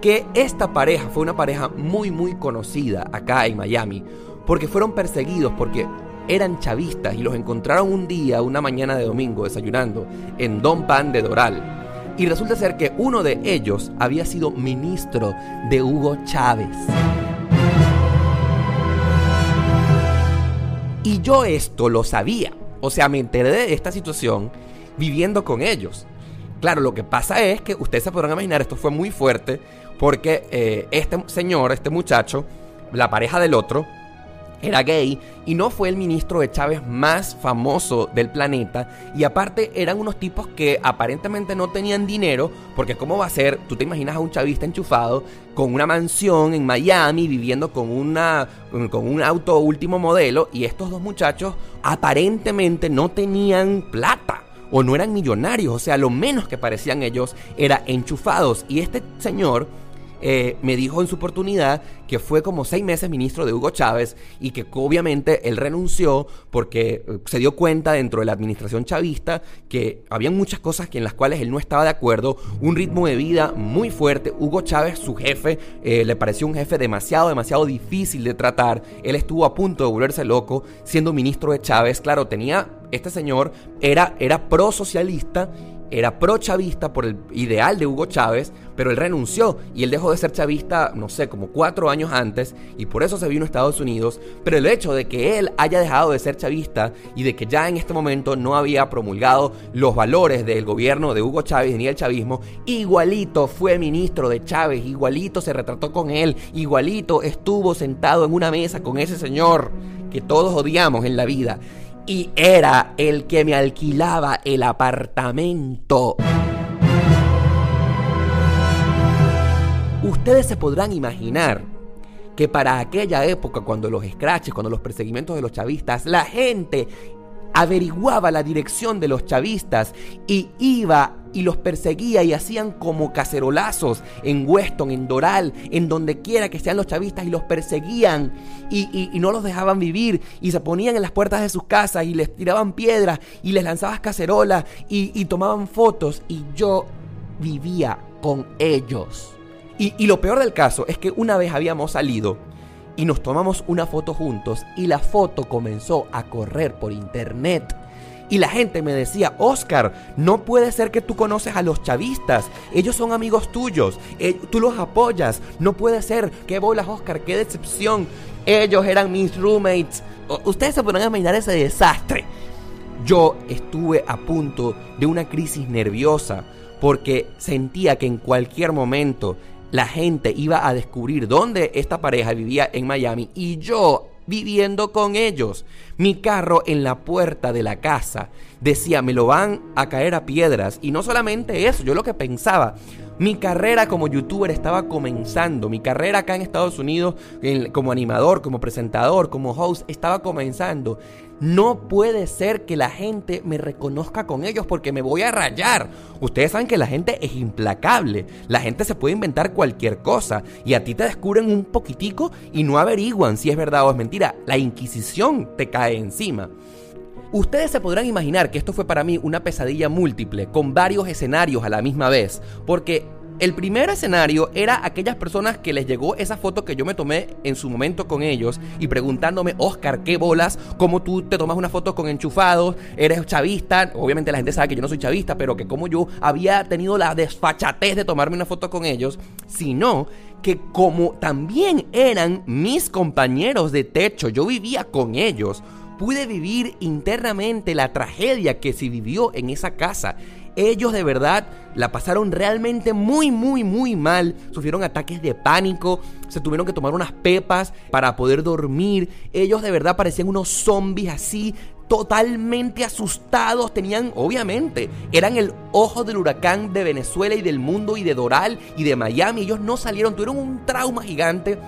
que esta pareja fue una pareja muy muy conocida acá en Miami, porque fueron perseguidos, porque eran chavistas y los encontraron un día, una mañana de domingo, desayunando en Don Pan de Doral. Y resulta ser que uno de ellos había sido ministro de Hugo Chávez. Y yo esto lo sabía. O sea, me enteré de esta situación viviendo con ellos. Claro, lo que pasa es que ustedes se podrán imaginar, esto fue muy fuerte porque eh, este señor, este muchacho, la pareja del otro, era gay y no fue el ministro de Chávez más famoso del planeta y aparte eran unos tipos que aparentemente no tenían dinero porque cómo va a ser, tú te imaginas a un chavista enchufado con una mansión en Miami viviendo con una con un auto último modelo y estos dos muchachos aparentemente no tenían plata o no eran millonarios, o sea, lo menos que parecían ellos era enchufados y este señor eh, me dijo en su oportunidad que fue como seis meses ministro de Hugo Chávez y que obviamente él renunció porque eh, se dio cuenta dentro de la administración chavista que había muchas cosas en las cuales él no estaba de acuerdo, un ritmo de vida muy fuerte. Hugo Chávez, su jefe, eh, le pareció un jefe demasiado, demasiado difícil de tratar. Él estuvo a punto de volverse loco siendo ministro de Chávez. Claro, tenía, este señor era, era pro socialista era pro-chavista por el ideal de Hugo Chávez, pero él renunció y él dejó de ser chavista, no sé, como cuatro años antes, y por eso se vino a Estados Unidos. Pero el hecho de que él haya dejado de ser chavista y de que ya en este momento no había promulgado los valores del gobierno de Hugo Chávez ni el chavismo, igualito fue ministro de Chávez, igualito se retrató con él, igualito estuvo sentado en una mesa con ese señor que todos odiamos en la vida y era el que me alquilaba el apartamento. Ustedes se podrán imaginar que para aquella época, cuando los scratches, cuando los perseguimientos de los chavistas, la gente averiguaba la dirección de los chavistas y iba y los perseguía y hacían como cacerolazos en Weston, en Doral, en donde quiera que sean los chavistas y los perseguían y, no los dejaban vivir y se ponían en las puertas de sus casas y les tiraban piedras y les lanzaban cacerolas y, y tomaban fotos y yo vivía con ellos. Y, y lo peor del caso es que una vez habíamos salido y nos tomamos una foto juntos y la foto comenzó a correr por internet. Y la gente me decía, Oscar, no puede ser que tú conoces a los chavistas. Ellos son amigos tuyos. Eh, tú los apoyas. No puede ser. Qué bolas, Oscar. Qué decepción. Ellos eran mis roommates. Ustedes se podrán imaginar ese desastre. Yo estuve a punto de una crisis nerviosa porque sentía que en cualquier momento la gente iba a descubrir dónde esta pareja vivía en Miami y yo viviendo con ellos. Mi carro en la puerta de la casa decía, me lo van a caer a piedras. Y no solamente eso, yo lo que pensaba, mi carrera como youtuber estaba comenzando. Mi carrera acá en Estados Unidos como animador, como presentador, como host, estaba comenzando. No puede ser que la gente me reconozca con ellos porque me voy a rayar. Ustedes saben que la gente es implacable. La gente se puede inventar cualquier cosa y a ti te descubren un poquitico y no averiguan si es verdad o es mentira. La Inquisición te cae encima. Ustedes se podrán imaginar que esto fue para mí una pesadilla múltiple, con varios escenarios a la misma vez, porque El primer escenario era aquellas personas que les llegó esa foto que yo me tomé en su momento con ellos y preguntándome, Oscar, ¿qué bolas? ¿Cómo tú te tomas una foto con enchufados? ¿Eres chavista? Obviamente la gente sabe que yo no soy chavista, pero que como yo había tenido la desfachatez de tomarme una foto con ellos, sino que como también eran mis compañeros de techo, yo vivía con ellos, pude vivir internamente la tragedia que se vivió en esa casa. Ellos de verdad la pasaron realmente muy, muy, muy mal. Sufrieron ataques de pánico, se tuvieron que tomar unas pepas para poder dormir. Ellos de verdad parecían unos zombies así, totalmente asustados. Tenían, obviamente, eran el ojo del huracán de Venezuela y del mundo y de Doral y de Miami. Ellos no salieron, tuvieron un trauma gigante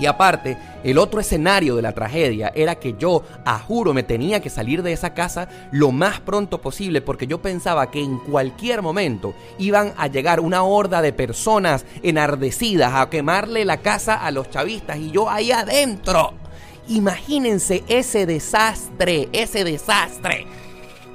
y aparte, el otro escenario de la tragedia era que yo, a juro, me tenía que salir de esa casa lo más pronto posible porque yo pensaba que en cualquier momento iban a llegar una horda de personas enardecidas a quemarle la casa a los chavistas y yo ahí adentro. Imagínense ese desastre, ese desastre.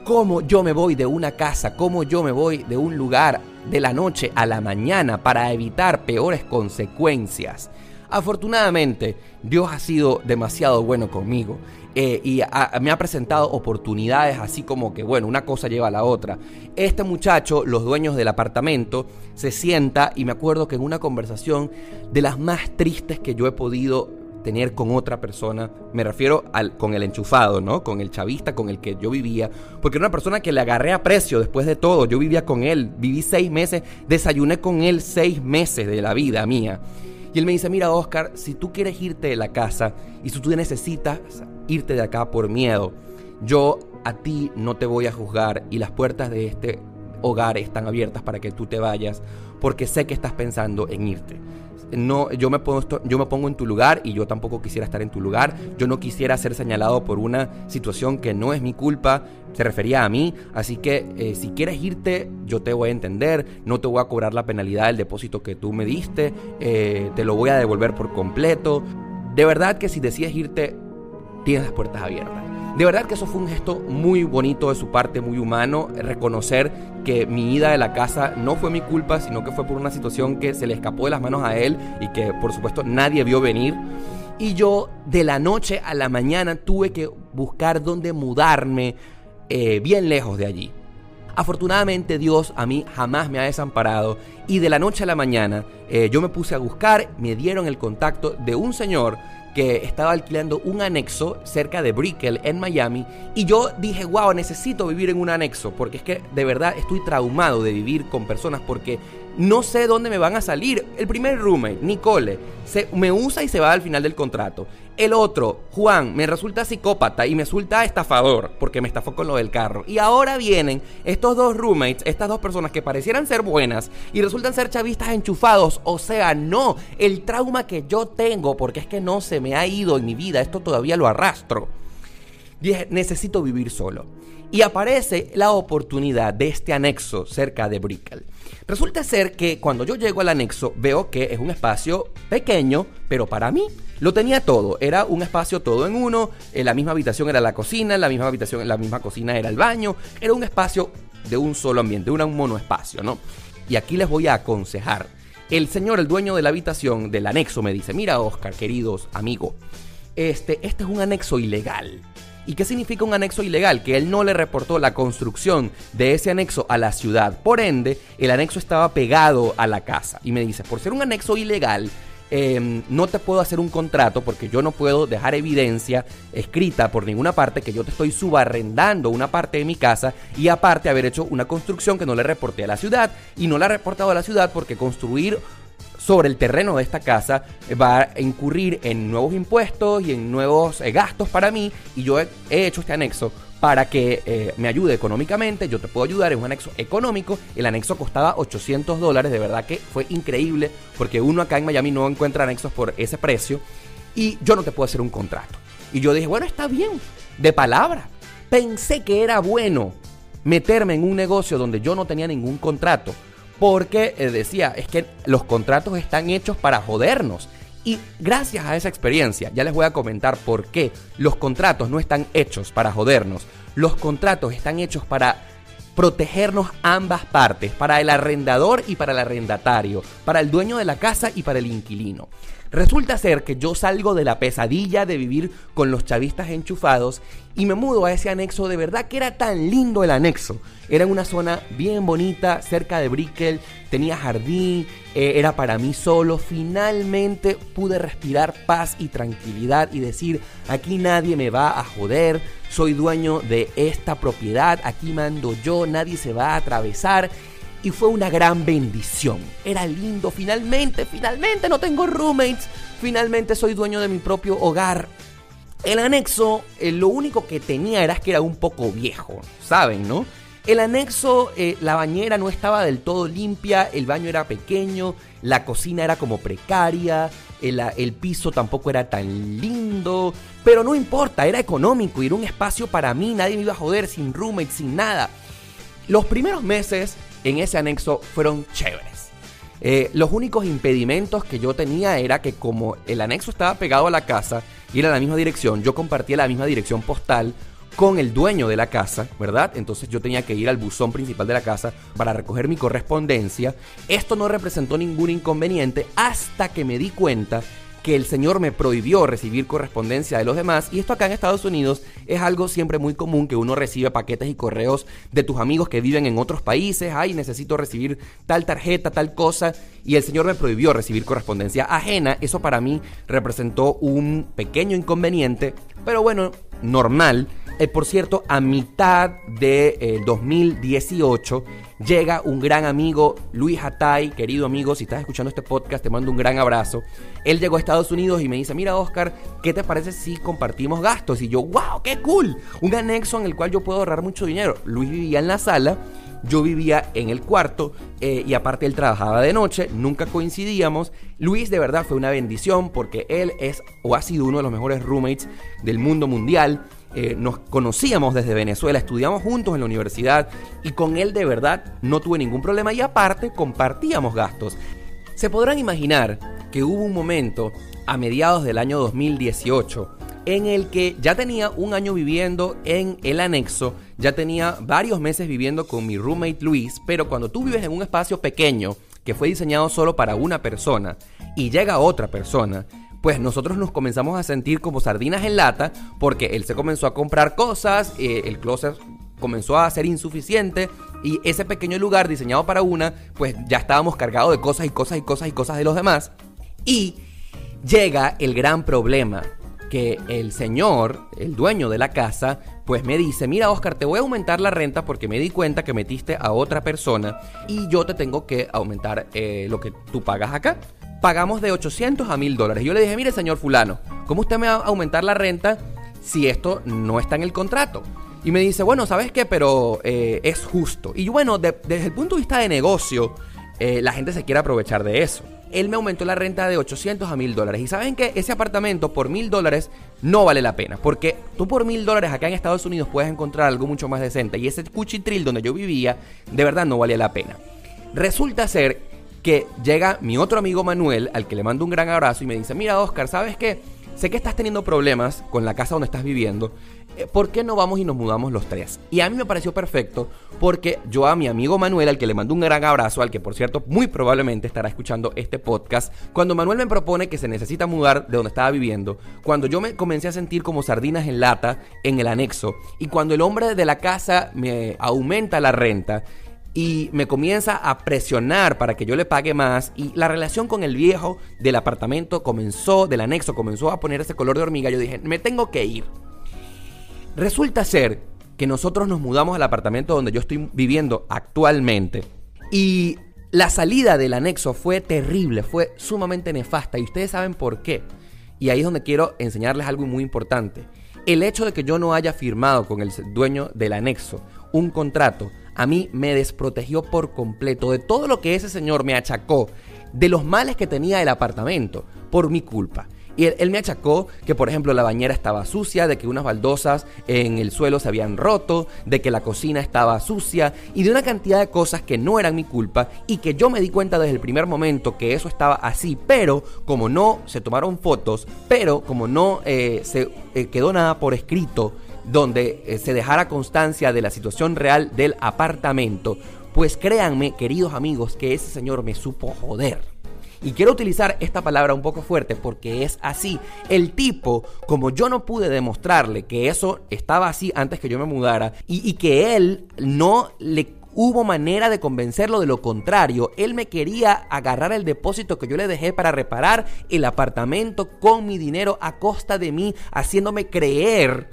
Cómo yo me voy de una casa, cómo yo me voy de un lugar de la noche a la mañana para evitar peores consecuencias. Afortunadamente, Dios ha sido demasiado bueno conmigo. Eh, y me ha presentado oportunidades así como que, bueno, una cosa lleva a la otra. Este muchacho, los dueños del apartamento, se sienta y me acuerdo que en una conversación de las más tristes que yo he podido tener con otra persona, me refiero al, con el enchufado, ¿no? Con el chavista con el que yo vivía, porque era una persona que le agarré a precio después de todo, yo vivía con él, viví seis meses, desayuné con él seis meses de la vida mía. Y él me dice, mira Oscar, si tú quieres irte de la casa y si tú necesitas irte de acá por miedo, yo a ti no te voy a juzgar y las puertas de este hogar están abiertas para que tú te vayas porque sé que estás pensando en irte no, yo me, pongo, yo me pongo en tu lugar y yo tampoco quisiera estar en tu lugar. Yo no quisiera ser señalado por una situación que no es mi culpa, se refería a mí. Así que eh, si quieres irte, yo te voy a entender, no te voy a cobrar la penalidad del depósito que tú me diste, eh, te lo voy a devolver por completo. De verdad que si decides irte, tienes las puertas abiertas. De verdad que eso fue un gesto muy bonito de su parte, muy humano, reconocer que mi ida de la casa no fue mi culpa, sino que fue por una situación que se le escapó de las manos a él y que por supuesto nadie vio venir. Y yo de la noche a la mañana tuve que buscar dónde mudarme eh, bien lejos de allí. Afortunadamente Dios a mí jamás me ha desamparado y de la noche a la mañana eh, yo me puse a buscar, me dieron el contacto de un señor que estaba alquilando un anexo cerca de Brickell en Miami y yo dije, wow, necesito vivir en un anexo porque es que de verdad estoy traumado de vivir con personas porque no sé dónde me van a salir. El primer roommate, Nicole, se, me usa y se va al final del contrato. El otro, Juan, me resulta psicópata y me resulta estafador porque me estafó con lo del carro. Y ahora vienen estos dos roommates, estas dos personas que parecieran ser buenas y resultan ser chavistas enchufados. O sea, no, el trauma que yo tengo, porque es que no se me ha ido en mi vida, esto todavía lo arrastro. Dije, necesito vivir solo. Y aparece la oportunidad de este anexo cerca de Brickell. Resulta ser que cuando yo llego al anexo veo que es un espacio pequeño, pero para mí lo tenía todo. Era un espacio todo en uno. En la misma habitación era la cocina, en la misma habitación, en la misma cocina era el baño. Era un espacio de un solo ambiente, un monoespacio, ¿no? Y aquí les voy a aconsejar. El señor, el dueño de la habitación del anexo, me dice: Mira, Oscar, queridos amigos, este, este es un anexo ilegal. ¿Y qué significa un anexo ilegal? Que él no le reportó la construcción de ese anexo a la ciudad. Por ende, el anexo estaba pegado a la casa. Y me dice, por ser un anexo ilegal, em, no te puedo hacer un contrato porque yo no puedo dejar evidencia escrita por ninguna parte que yo te estoy subarrendando una parte de mi casa y aparte haber hecho una construcción que no le reporté a la ciudad y no la he reportado a la ciudad porque construir sobre el terreno de esta casa va a incurrir en nuevos impuestos y en nuevos eh, gastos para mí y yo he, hecho este anexo para que eh, me ayude económicamente, yo te puedo ayudar, es un anexo económico, el anexo costaba 800 dólares, de verdad que fue increíble porque uno acá en Miami no encuentra anexos por ese precio y yo no te puedo hacer un contrato. Y yo dije, bueno, está bien, de palabra. Pensé que era bueno meterme en un negocio donde yo no tenía ningún contrato porque eh, decía, es que los contratos están hechos para jodernos. Y gracias a esa experiencia, ya les voy a comentar por qué los contratos no están hechos para jodernos. Los contratos están hechos para protegernos ambas partes, para el arrendador y para el arrendatario, para el dueño de la casa y para el inquilino. Resulta ser que yo salgo de la pesadilla de vivir con los chavistas enchufados y me mudo a ese anexo. De verdad que era tan lindo el anexo. Era una zona bien bonita, cerca de Brickell, tenía jardín, eh, era para mí solo. Finalmente pude respirar paz y tranquilidad y decir, aquí nadie me va a joder, soy dueño de esta propiedad, aquí mando yo, nadie se va a atravesar y fue una gran bendición. Era lindo, finalmente, finalmente no tengo roommates, finalmente soy dueño de mi propio hogar. El anexo, eh, lo único que tenía era que era un poco viejo, ¿saben, no? El anexo, eh, la bañera no estaba del todo limpia, el baño era pequeño, la cocina era como precaria, el, el, piso tampoco era tan lindo, pero no importa, era económico era un espacio para mí, nadie me iba a joder sin roommate, sin nada. Los primeros meses en ese anexo fueron chéveres. Eh, los únicos impedimentos que yo tenía era que como el anexo estaba pegado a la casa y era la misma dirección, yo compartía la misma dirección postal con el dueño de la casa, ¿verdad? Entonces yo tenía que ir al buzón principal de la casa para recoger mi correspondencia. Esto no representó ningún inconveniente hasta que me di cuenta que el Señor me prohibió recibir correspondencia de los demás. Y esto acá en Estados Unidos es algo siempre muy común que uno recibe paquetes y correos de tus amigos que viven en otros países. Ay, necesito recibir tal tarjeta, tal cosa. Y el Señor me prohibió recibir correspondencia ajena. Eso para mí representó un pequeño inconveniente, pero bueno, normal. Eh, por cierto, a mitad de 2018 eh, llega un gran amigo, Luis Atay, querido amigo, si estás escuchando este podcast, te mando un gran abrazo. Él llegó a Estados Unidos y me dice, mira Oscar, ¿qué te parece si compartimos gastos? Y yo, wow, qué cool, un anexo en el cual yo puedo ahorrar mucho dinero. Luis vivía en la sala. Yo vivía en el cuarto eh, y aparte él trabajaba de noche, nunca coincidíamos. Luis de verdad fue una bendición porque él es o ha sido uno de los mejores roommates del mundo mundial. Eh, nos conocíamos desde Venezuela, estudiamos juntos en la universidad y con él de verdad no tuve ningún problema y aparte compartíamos gastos. Se podrán imaginar que hubo un momento a mediados del año 2018 en el que ya tenía un año viviendo en el anexo, ya tenía varios meses viviendo con mi roommate Luis, pero cuando tú vives en un espacio pequeño que fue diseñado solo para una persona y llega otra persona, pues nosotros nos comenzamos a sentir como sardinas en lata porque él se comenzó a comprar cosas, eh, el closet comenzó a ser insuficiente y ese pequeño lugar diseñado para una, pues ya estábamos cargados de cosas y cosas y cosas y cosas de los demás. Y llega el gran problema que el señor, el dueño de la casa, pues me dice, mira Oscar, te voy a aumentar la renta porque me di cuenta que metiste a otra persona y yo te tengo que aumentar eh, lo que tú pagas acá pagamos de 800 a 1000 dólares. Yo le dije, mire señor fulano, ¿cómo usted me va a aumentar la renta si esto no está en el contrato? Y me dice, bueno, ¿sabes qué? Pero eh, es justo. Y bueno, desde el punto de vista de negocio, eh, la gente se quiere aprovechar de eso. Él me aumentó la renta de 800 a 1000 dólares. Y saben que ese apartamento por 1000 dólares no vale la pena. Porque tú por 1000 dólares acá en Estados Unidos puedes encontrar algo mucho más decente. Y ese cuchitril donde yo vivía, de verdad no valía la pena. Resulta ser que llega mi otro amigo Manuel, al que le mando un gran abrazo y me dice, mira Oscar, ¿sabes qué? Sé que estás teniendo problemas con la casa donde estás viviendo. Eh, ¿Por qué no vamos y nos mudamos los tres? Y a mí me pareció perfecto porque yo a mi amigo Manuel, al que le mando un gran abrazo, al que por cierto muy probablemente estará escuchando este podcast, cuando Manuel me propone que se necesita mudar de donde estaba viviendo, cuando yo me comencé a sentir como sardinas en lata en el anexo y cuando el hombre de la casa me aumenta la renta, y me comienza a presionar para que yo le pague más y la relación con el viejo del apartamento comenzó, del anexo, comenzó a poner ese color de hormiga. Yo dije, me tengo que ir. Resulta ser que nosotros nos mudamos al apartamento donde yo estoy viviendo actualmente y la salida del anexo fue terrible, fue sumamente nefasta y ustedes saben por qué. Y ahí es donde quiero enseñarles algo muy importante. El hecho de que yo no haya firmado con el dueño del anexo un contrato a mí me desprotegió por completo de todo lo que ese señor me achacó, de los males que tenía el apartamento, por mi culpa. Y él, me achacó que, por ejemplo, la bañera estaba sucia, de que unas baldosas en el suelo se habían roto, de que la cocina estaba sucia y de una cantidad de cosas que no eran mi culpa y que yo me di cuenta desde el primer momento que eso estaba así, pero como no se tomaron fotos, pero como no eh, se eh, quedó nada por escrito donde eh, se dejara constancia de la situación real del apartamento, pues créanme, queridos amigos, que ese señor me supo joder. Y quiero utilizar esta palabra un poco fuerte porque es así. El tipo, como yo no pude demostrarle que eso estaba así antes que yo me mudara y, y que él no le hubo manera de convencerlo de lo contrario. Él me quería agarrar el depósito que yo le dejé para reparar el apartamento con mi dinero a costa de mí, haciéndome creer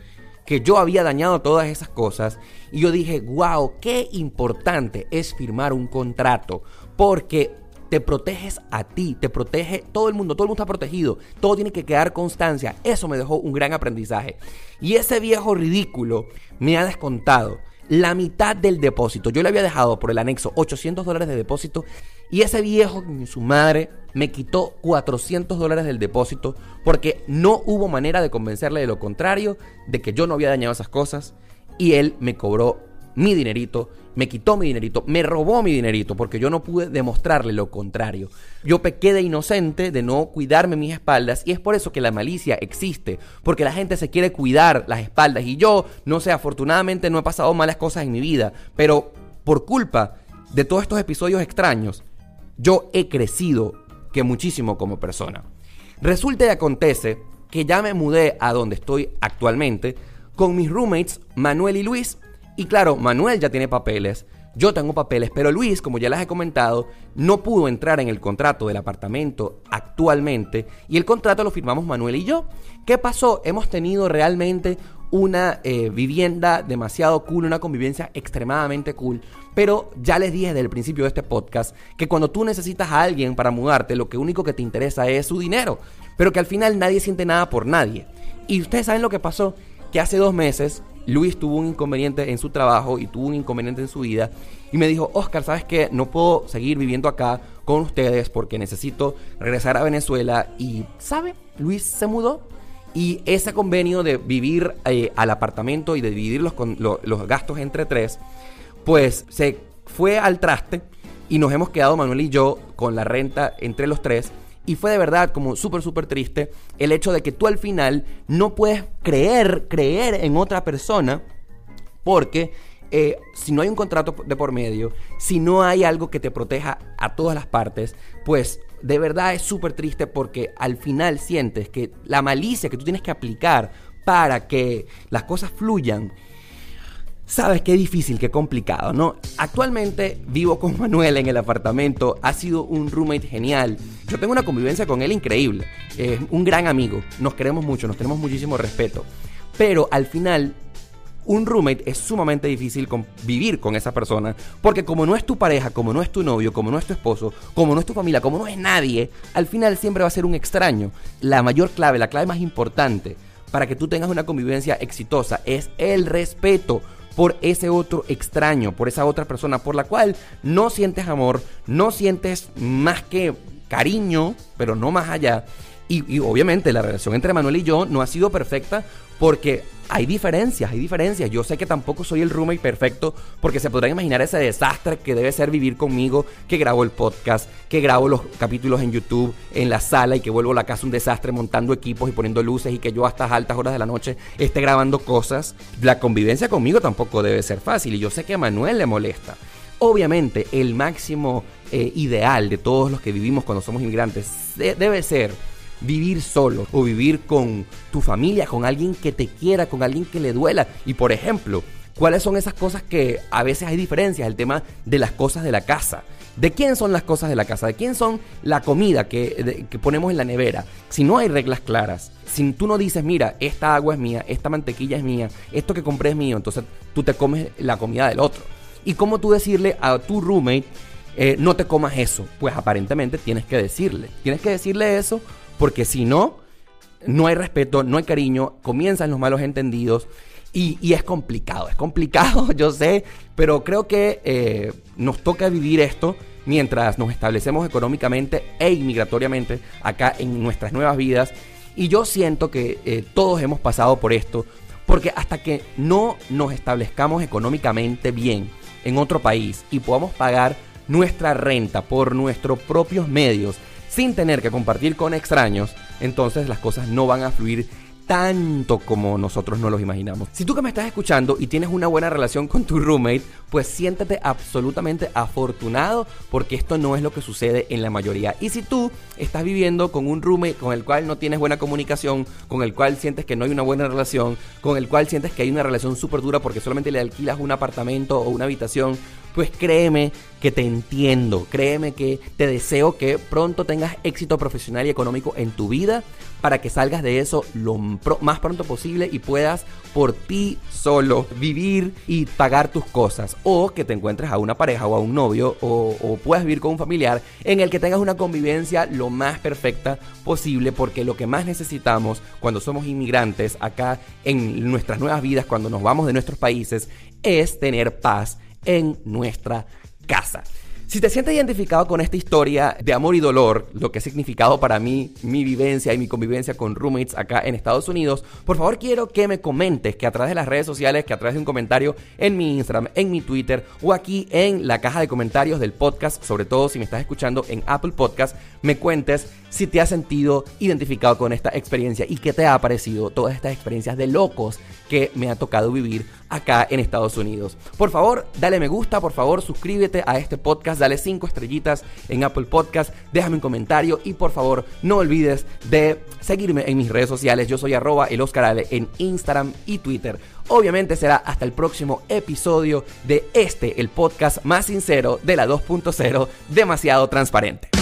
que yo había dañado todas esas cosas. Y yo dije, wow, qué importante es firmar un contrato. Porque te proteges a ti, te protege todo el mundo, todo el mundo está protegido, todo tiene que quedar constancia. Eso me dejó un gran aprendizaje. Y ese viejo ridículo me ha descontado la mitad del depósito. Yo le había dejado por el anexo 800 dólares de depósito y ese viejo, su madre, me quitó 400 dólares del depósito porque no hubo manera de convencerle de lo contrario, de que yo no había dañado esas cosas y él me cobró mi dinerito, me quitó mi dinerito, me robó mi dinerito porque yo no pude demostrarle lo contrario. Yo pequé de inocente de no cuidarme mis espaldas y es por eso que la malicia existe, porque la gente se quiere cuidar las espaldas y yo, no sé, afortunadamente no he pasado malas cosas en mi vida, pero por culpa de todos estos episodios extraños, yo he crecido que muchísimo como persona. Resulta y acontece que ya me mudé a donde estoy actualmente con mis roommates Manuel y Luis y claro, Manuel ya tiene papeles, yo tengo papeles, pero Luis, como ya les he comentado, no pudo entrar en el contrato del apartamento actualmente y el contrato lo firmamos Manuel y yo. ¿Qué pasó? Hemos tenido realmente una eh, vivienda demasiado cool, una convivencia extremadamente cool. Pero ya les dije desde el principio de este podcast que cuando tú necesitas a alguien para mudarte, lo que único que te interesa es su dinero. Pero que al final nadie siente nada por nadie. Y ustedes saben lo que pasó, que hace dos meses Luis tuvo un inconveniente en su trabajo y tuvo un inconveniente en su vida y me dijo, Oscar, ¿sabes qué? No puedo seguir viviendo acá con ustedes porque necesito regresar a Venezuela y, ¿sabe? Luis se mudó y ese convenio de vivir eh, al apartamento y de dividir los, los gastos entre tres, pues se fue al traste y nos hemos quedado Manuel y yo con la renta entre los tres. Y fue de verdad como súper, súper triste el hecho de que tú al final no puedes creer, creer en otra persona porque eh, si no hay un contrato de por medio, si no hay algo que te proteja a todas las partes, pues de verdad es súper triste porque al final sientes que la malicia que tú tienes que aplicar para que las cosas fluyan Sabes qué difícil, qué complicado, ¿no? Actualmente vivo con Manuel en el apartamento, ha sido un roommate genial. Yo tengo una convivencia con él increíble, es un gran amigo, nos queremos mucho, nos tenemos muchísimo respeto. Pero al final, un roommate es sumamente difícil vivir con esa persona, porque como no es tu pareja, como no es tu novio, como no es tu esposo, como no es tu familia, como no es nadie, al final siempre va a ser un extraño. La mayor clave, la clave más importante para que tú tengas una convivencia exitosa es el respeto por ese otro extraño, por esa otra persona por la cual no sientes amor, no sientes más que cariño, pero no más allá. Y, obviamente la relación entre Manuel y yo no ha sido perfecta porque hay diferencias, hay diferencias. Yo sé que tampoco soy el roommate perfecto porque se podrán imaginar ese desastre que debe ser vivir conmigo, que grabo el podcast, que grabo los capítulos en YouTube, en la sala y que vuelvo a la casa un desastre montando equipos y poniendo luces y que yo hasta altas horas de la noche esté grabando cosas. La convivencia conmigo tampoco debe ser fácil y yo sé que a Manuel le molesta. Obviamente el máximo eh, ideal de todos los que vivimos cuando somos inmigrantes debe ser vivir solo o vivir con tu familia, con alguien que te quiera, con alguien que le duela. Y por ejemplo, ¿cuáles son esas cosas que a veces hay diferencias? El tema de las cosas de la casa. ¿De quién son las cosas de la casa? ¿De quién son la comida que, ponemos en la nevera? Si no hay reglas claras, si tú no dices, mira, esta agua es mía, esta mantequilla es mía, esto que compré es mío, entonces tú te comes la comida del otro. ¿Y cómo tú decirle a tu roommate, eh, no te comas eso? Pues aparentemente tienes que decirle. Tienes que decirle eso porque si no, no hay respeto, no hay cariño, comienzan los malos entendidos y, es complicado, es complicado, [LAUGHS] yo sé, pero creo que eh, nos toca vivir esto mientras nos establecemos económicamente e inmigratoriamente acá en nuestras nuevas vidas. Y yo siento que eh, todos hemos pasado por esto, porque hasta que no nos establezcamos económicamente bien en otro país y podamos pagar nuestra renta por nuestros propios medios, sin tener que compartir con extraños, entonces las cosas no van a fluir tanto como nosotros no los imaginamos. Si tú que me estás escuchando y tienes una buena relación con tu roommate, pues siéntate absolutamente afortunado porque esto no es lo que sucede en la mayoría. Y si tú estás viviendo con un roommate con el cual no tienes buena comunicación, con el cual sientes que no hay una buena relación, con el cual sientes que hay una relación súper dura porque solamente le alquilas un apartamento o una habitación, pues créeme que te entiendo, créeme que te deseo que pronto tengas éxito profesional y económico en tu vida para que salgas de eso lo más pronto posible y puedas por ti solo vivir y pagar tus cosas. O que te encuentres a una pareja o a un novio o, puedas vivir con un familiar en el que tengas una convivencia lo más perfecta posible porque lo que más necesitamos cuando somos inmigrantes acá en nuestras nuevas vidas, cuando nos vamos de nuestros países, es tener paz en nuestra casa. Si te sientes identificado con esta historia de amor y dolor, lo que ha significado para mí mi vivencia y mi convivencia con roommates acá en Estados Unidos, por favor quiero que me comentes que a través de las redes sociales, que a través de un comentario en mi Instagram, en mi Twitter o aquí en la caja de comentarios del podcast, sobre todo si me estás escuchando en Apple Podcast, me cuentes si te has sentido identificado con esta experiencia y qué te ha parecido todas estas experiencias de locos que me ha tocado vivir acá en Estados Unidos. Por favor, dale me gusta, por favor, suscríbete a este podcast, dale 5 estrellitas en Apple Podcast, déjame un comentario y por favor, no olvides de seguirme en mis redes sociales. Yo soy arroba el Oscar en Instagram y Twitter. Obviamente será hasta el próximo episodio de este, el podcast más sincero de la 2.0, demasiado transparente.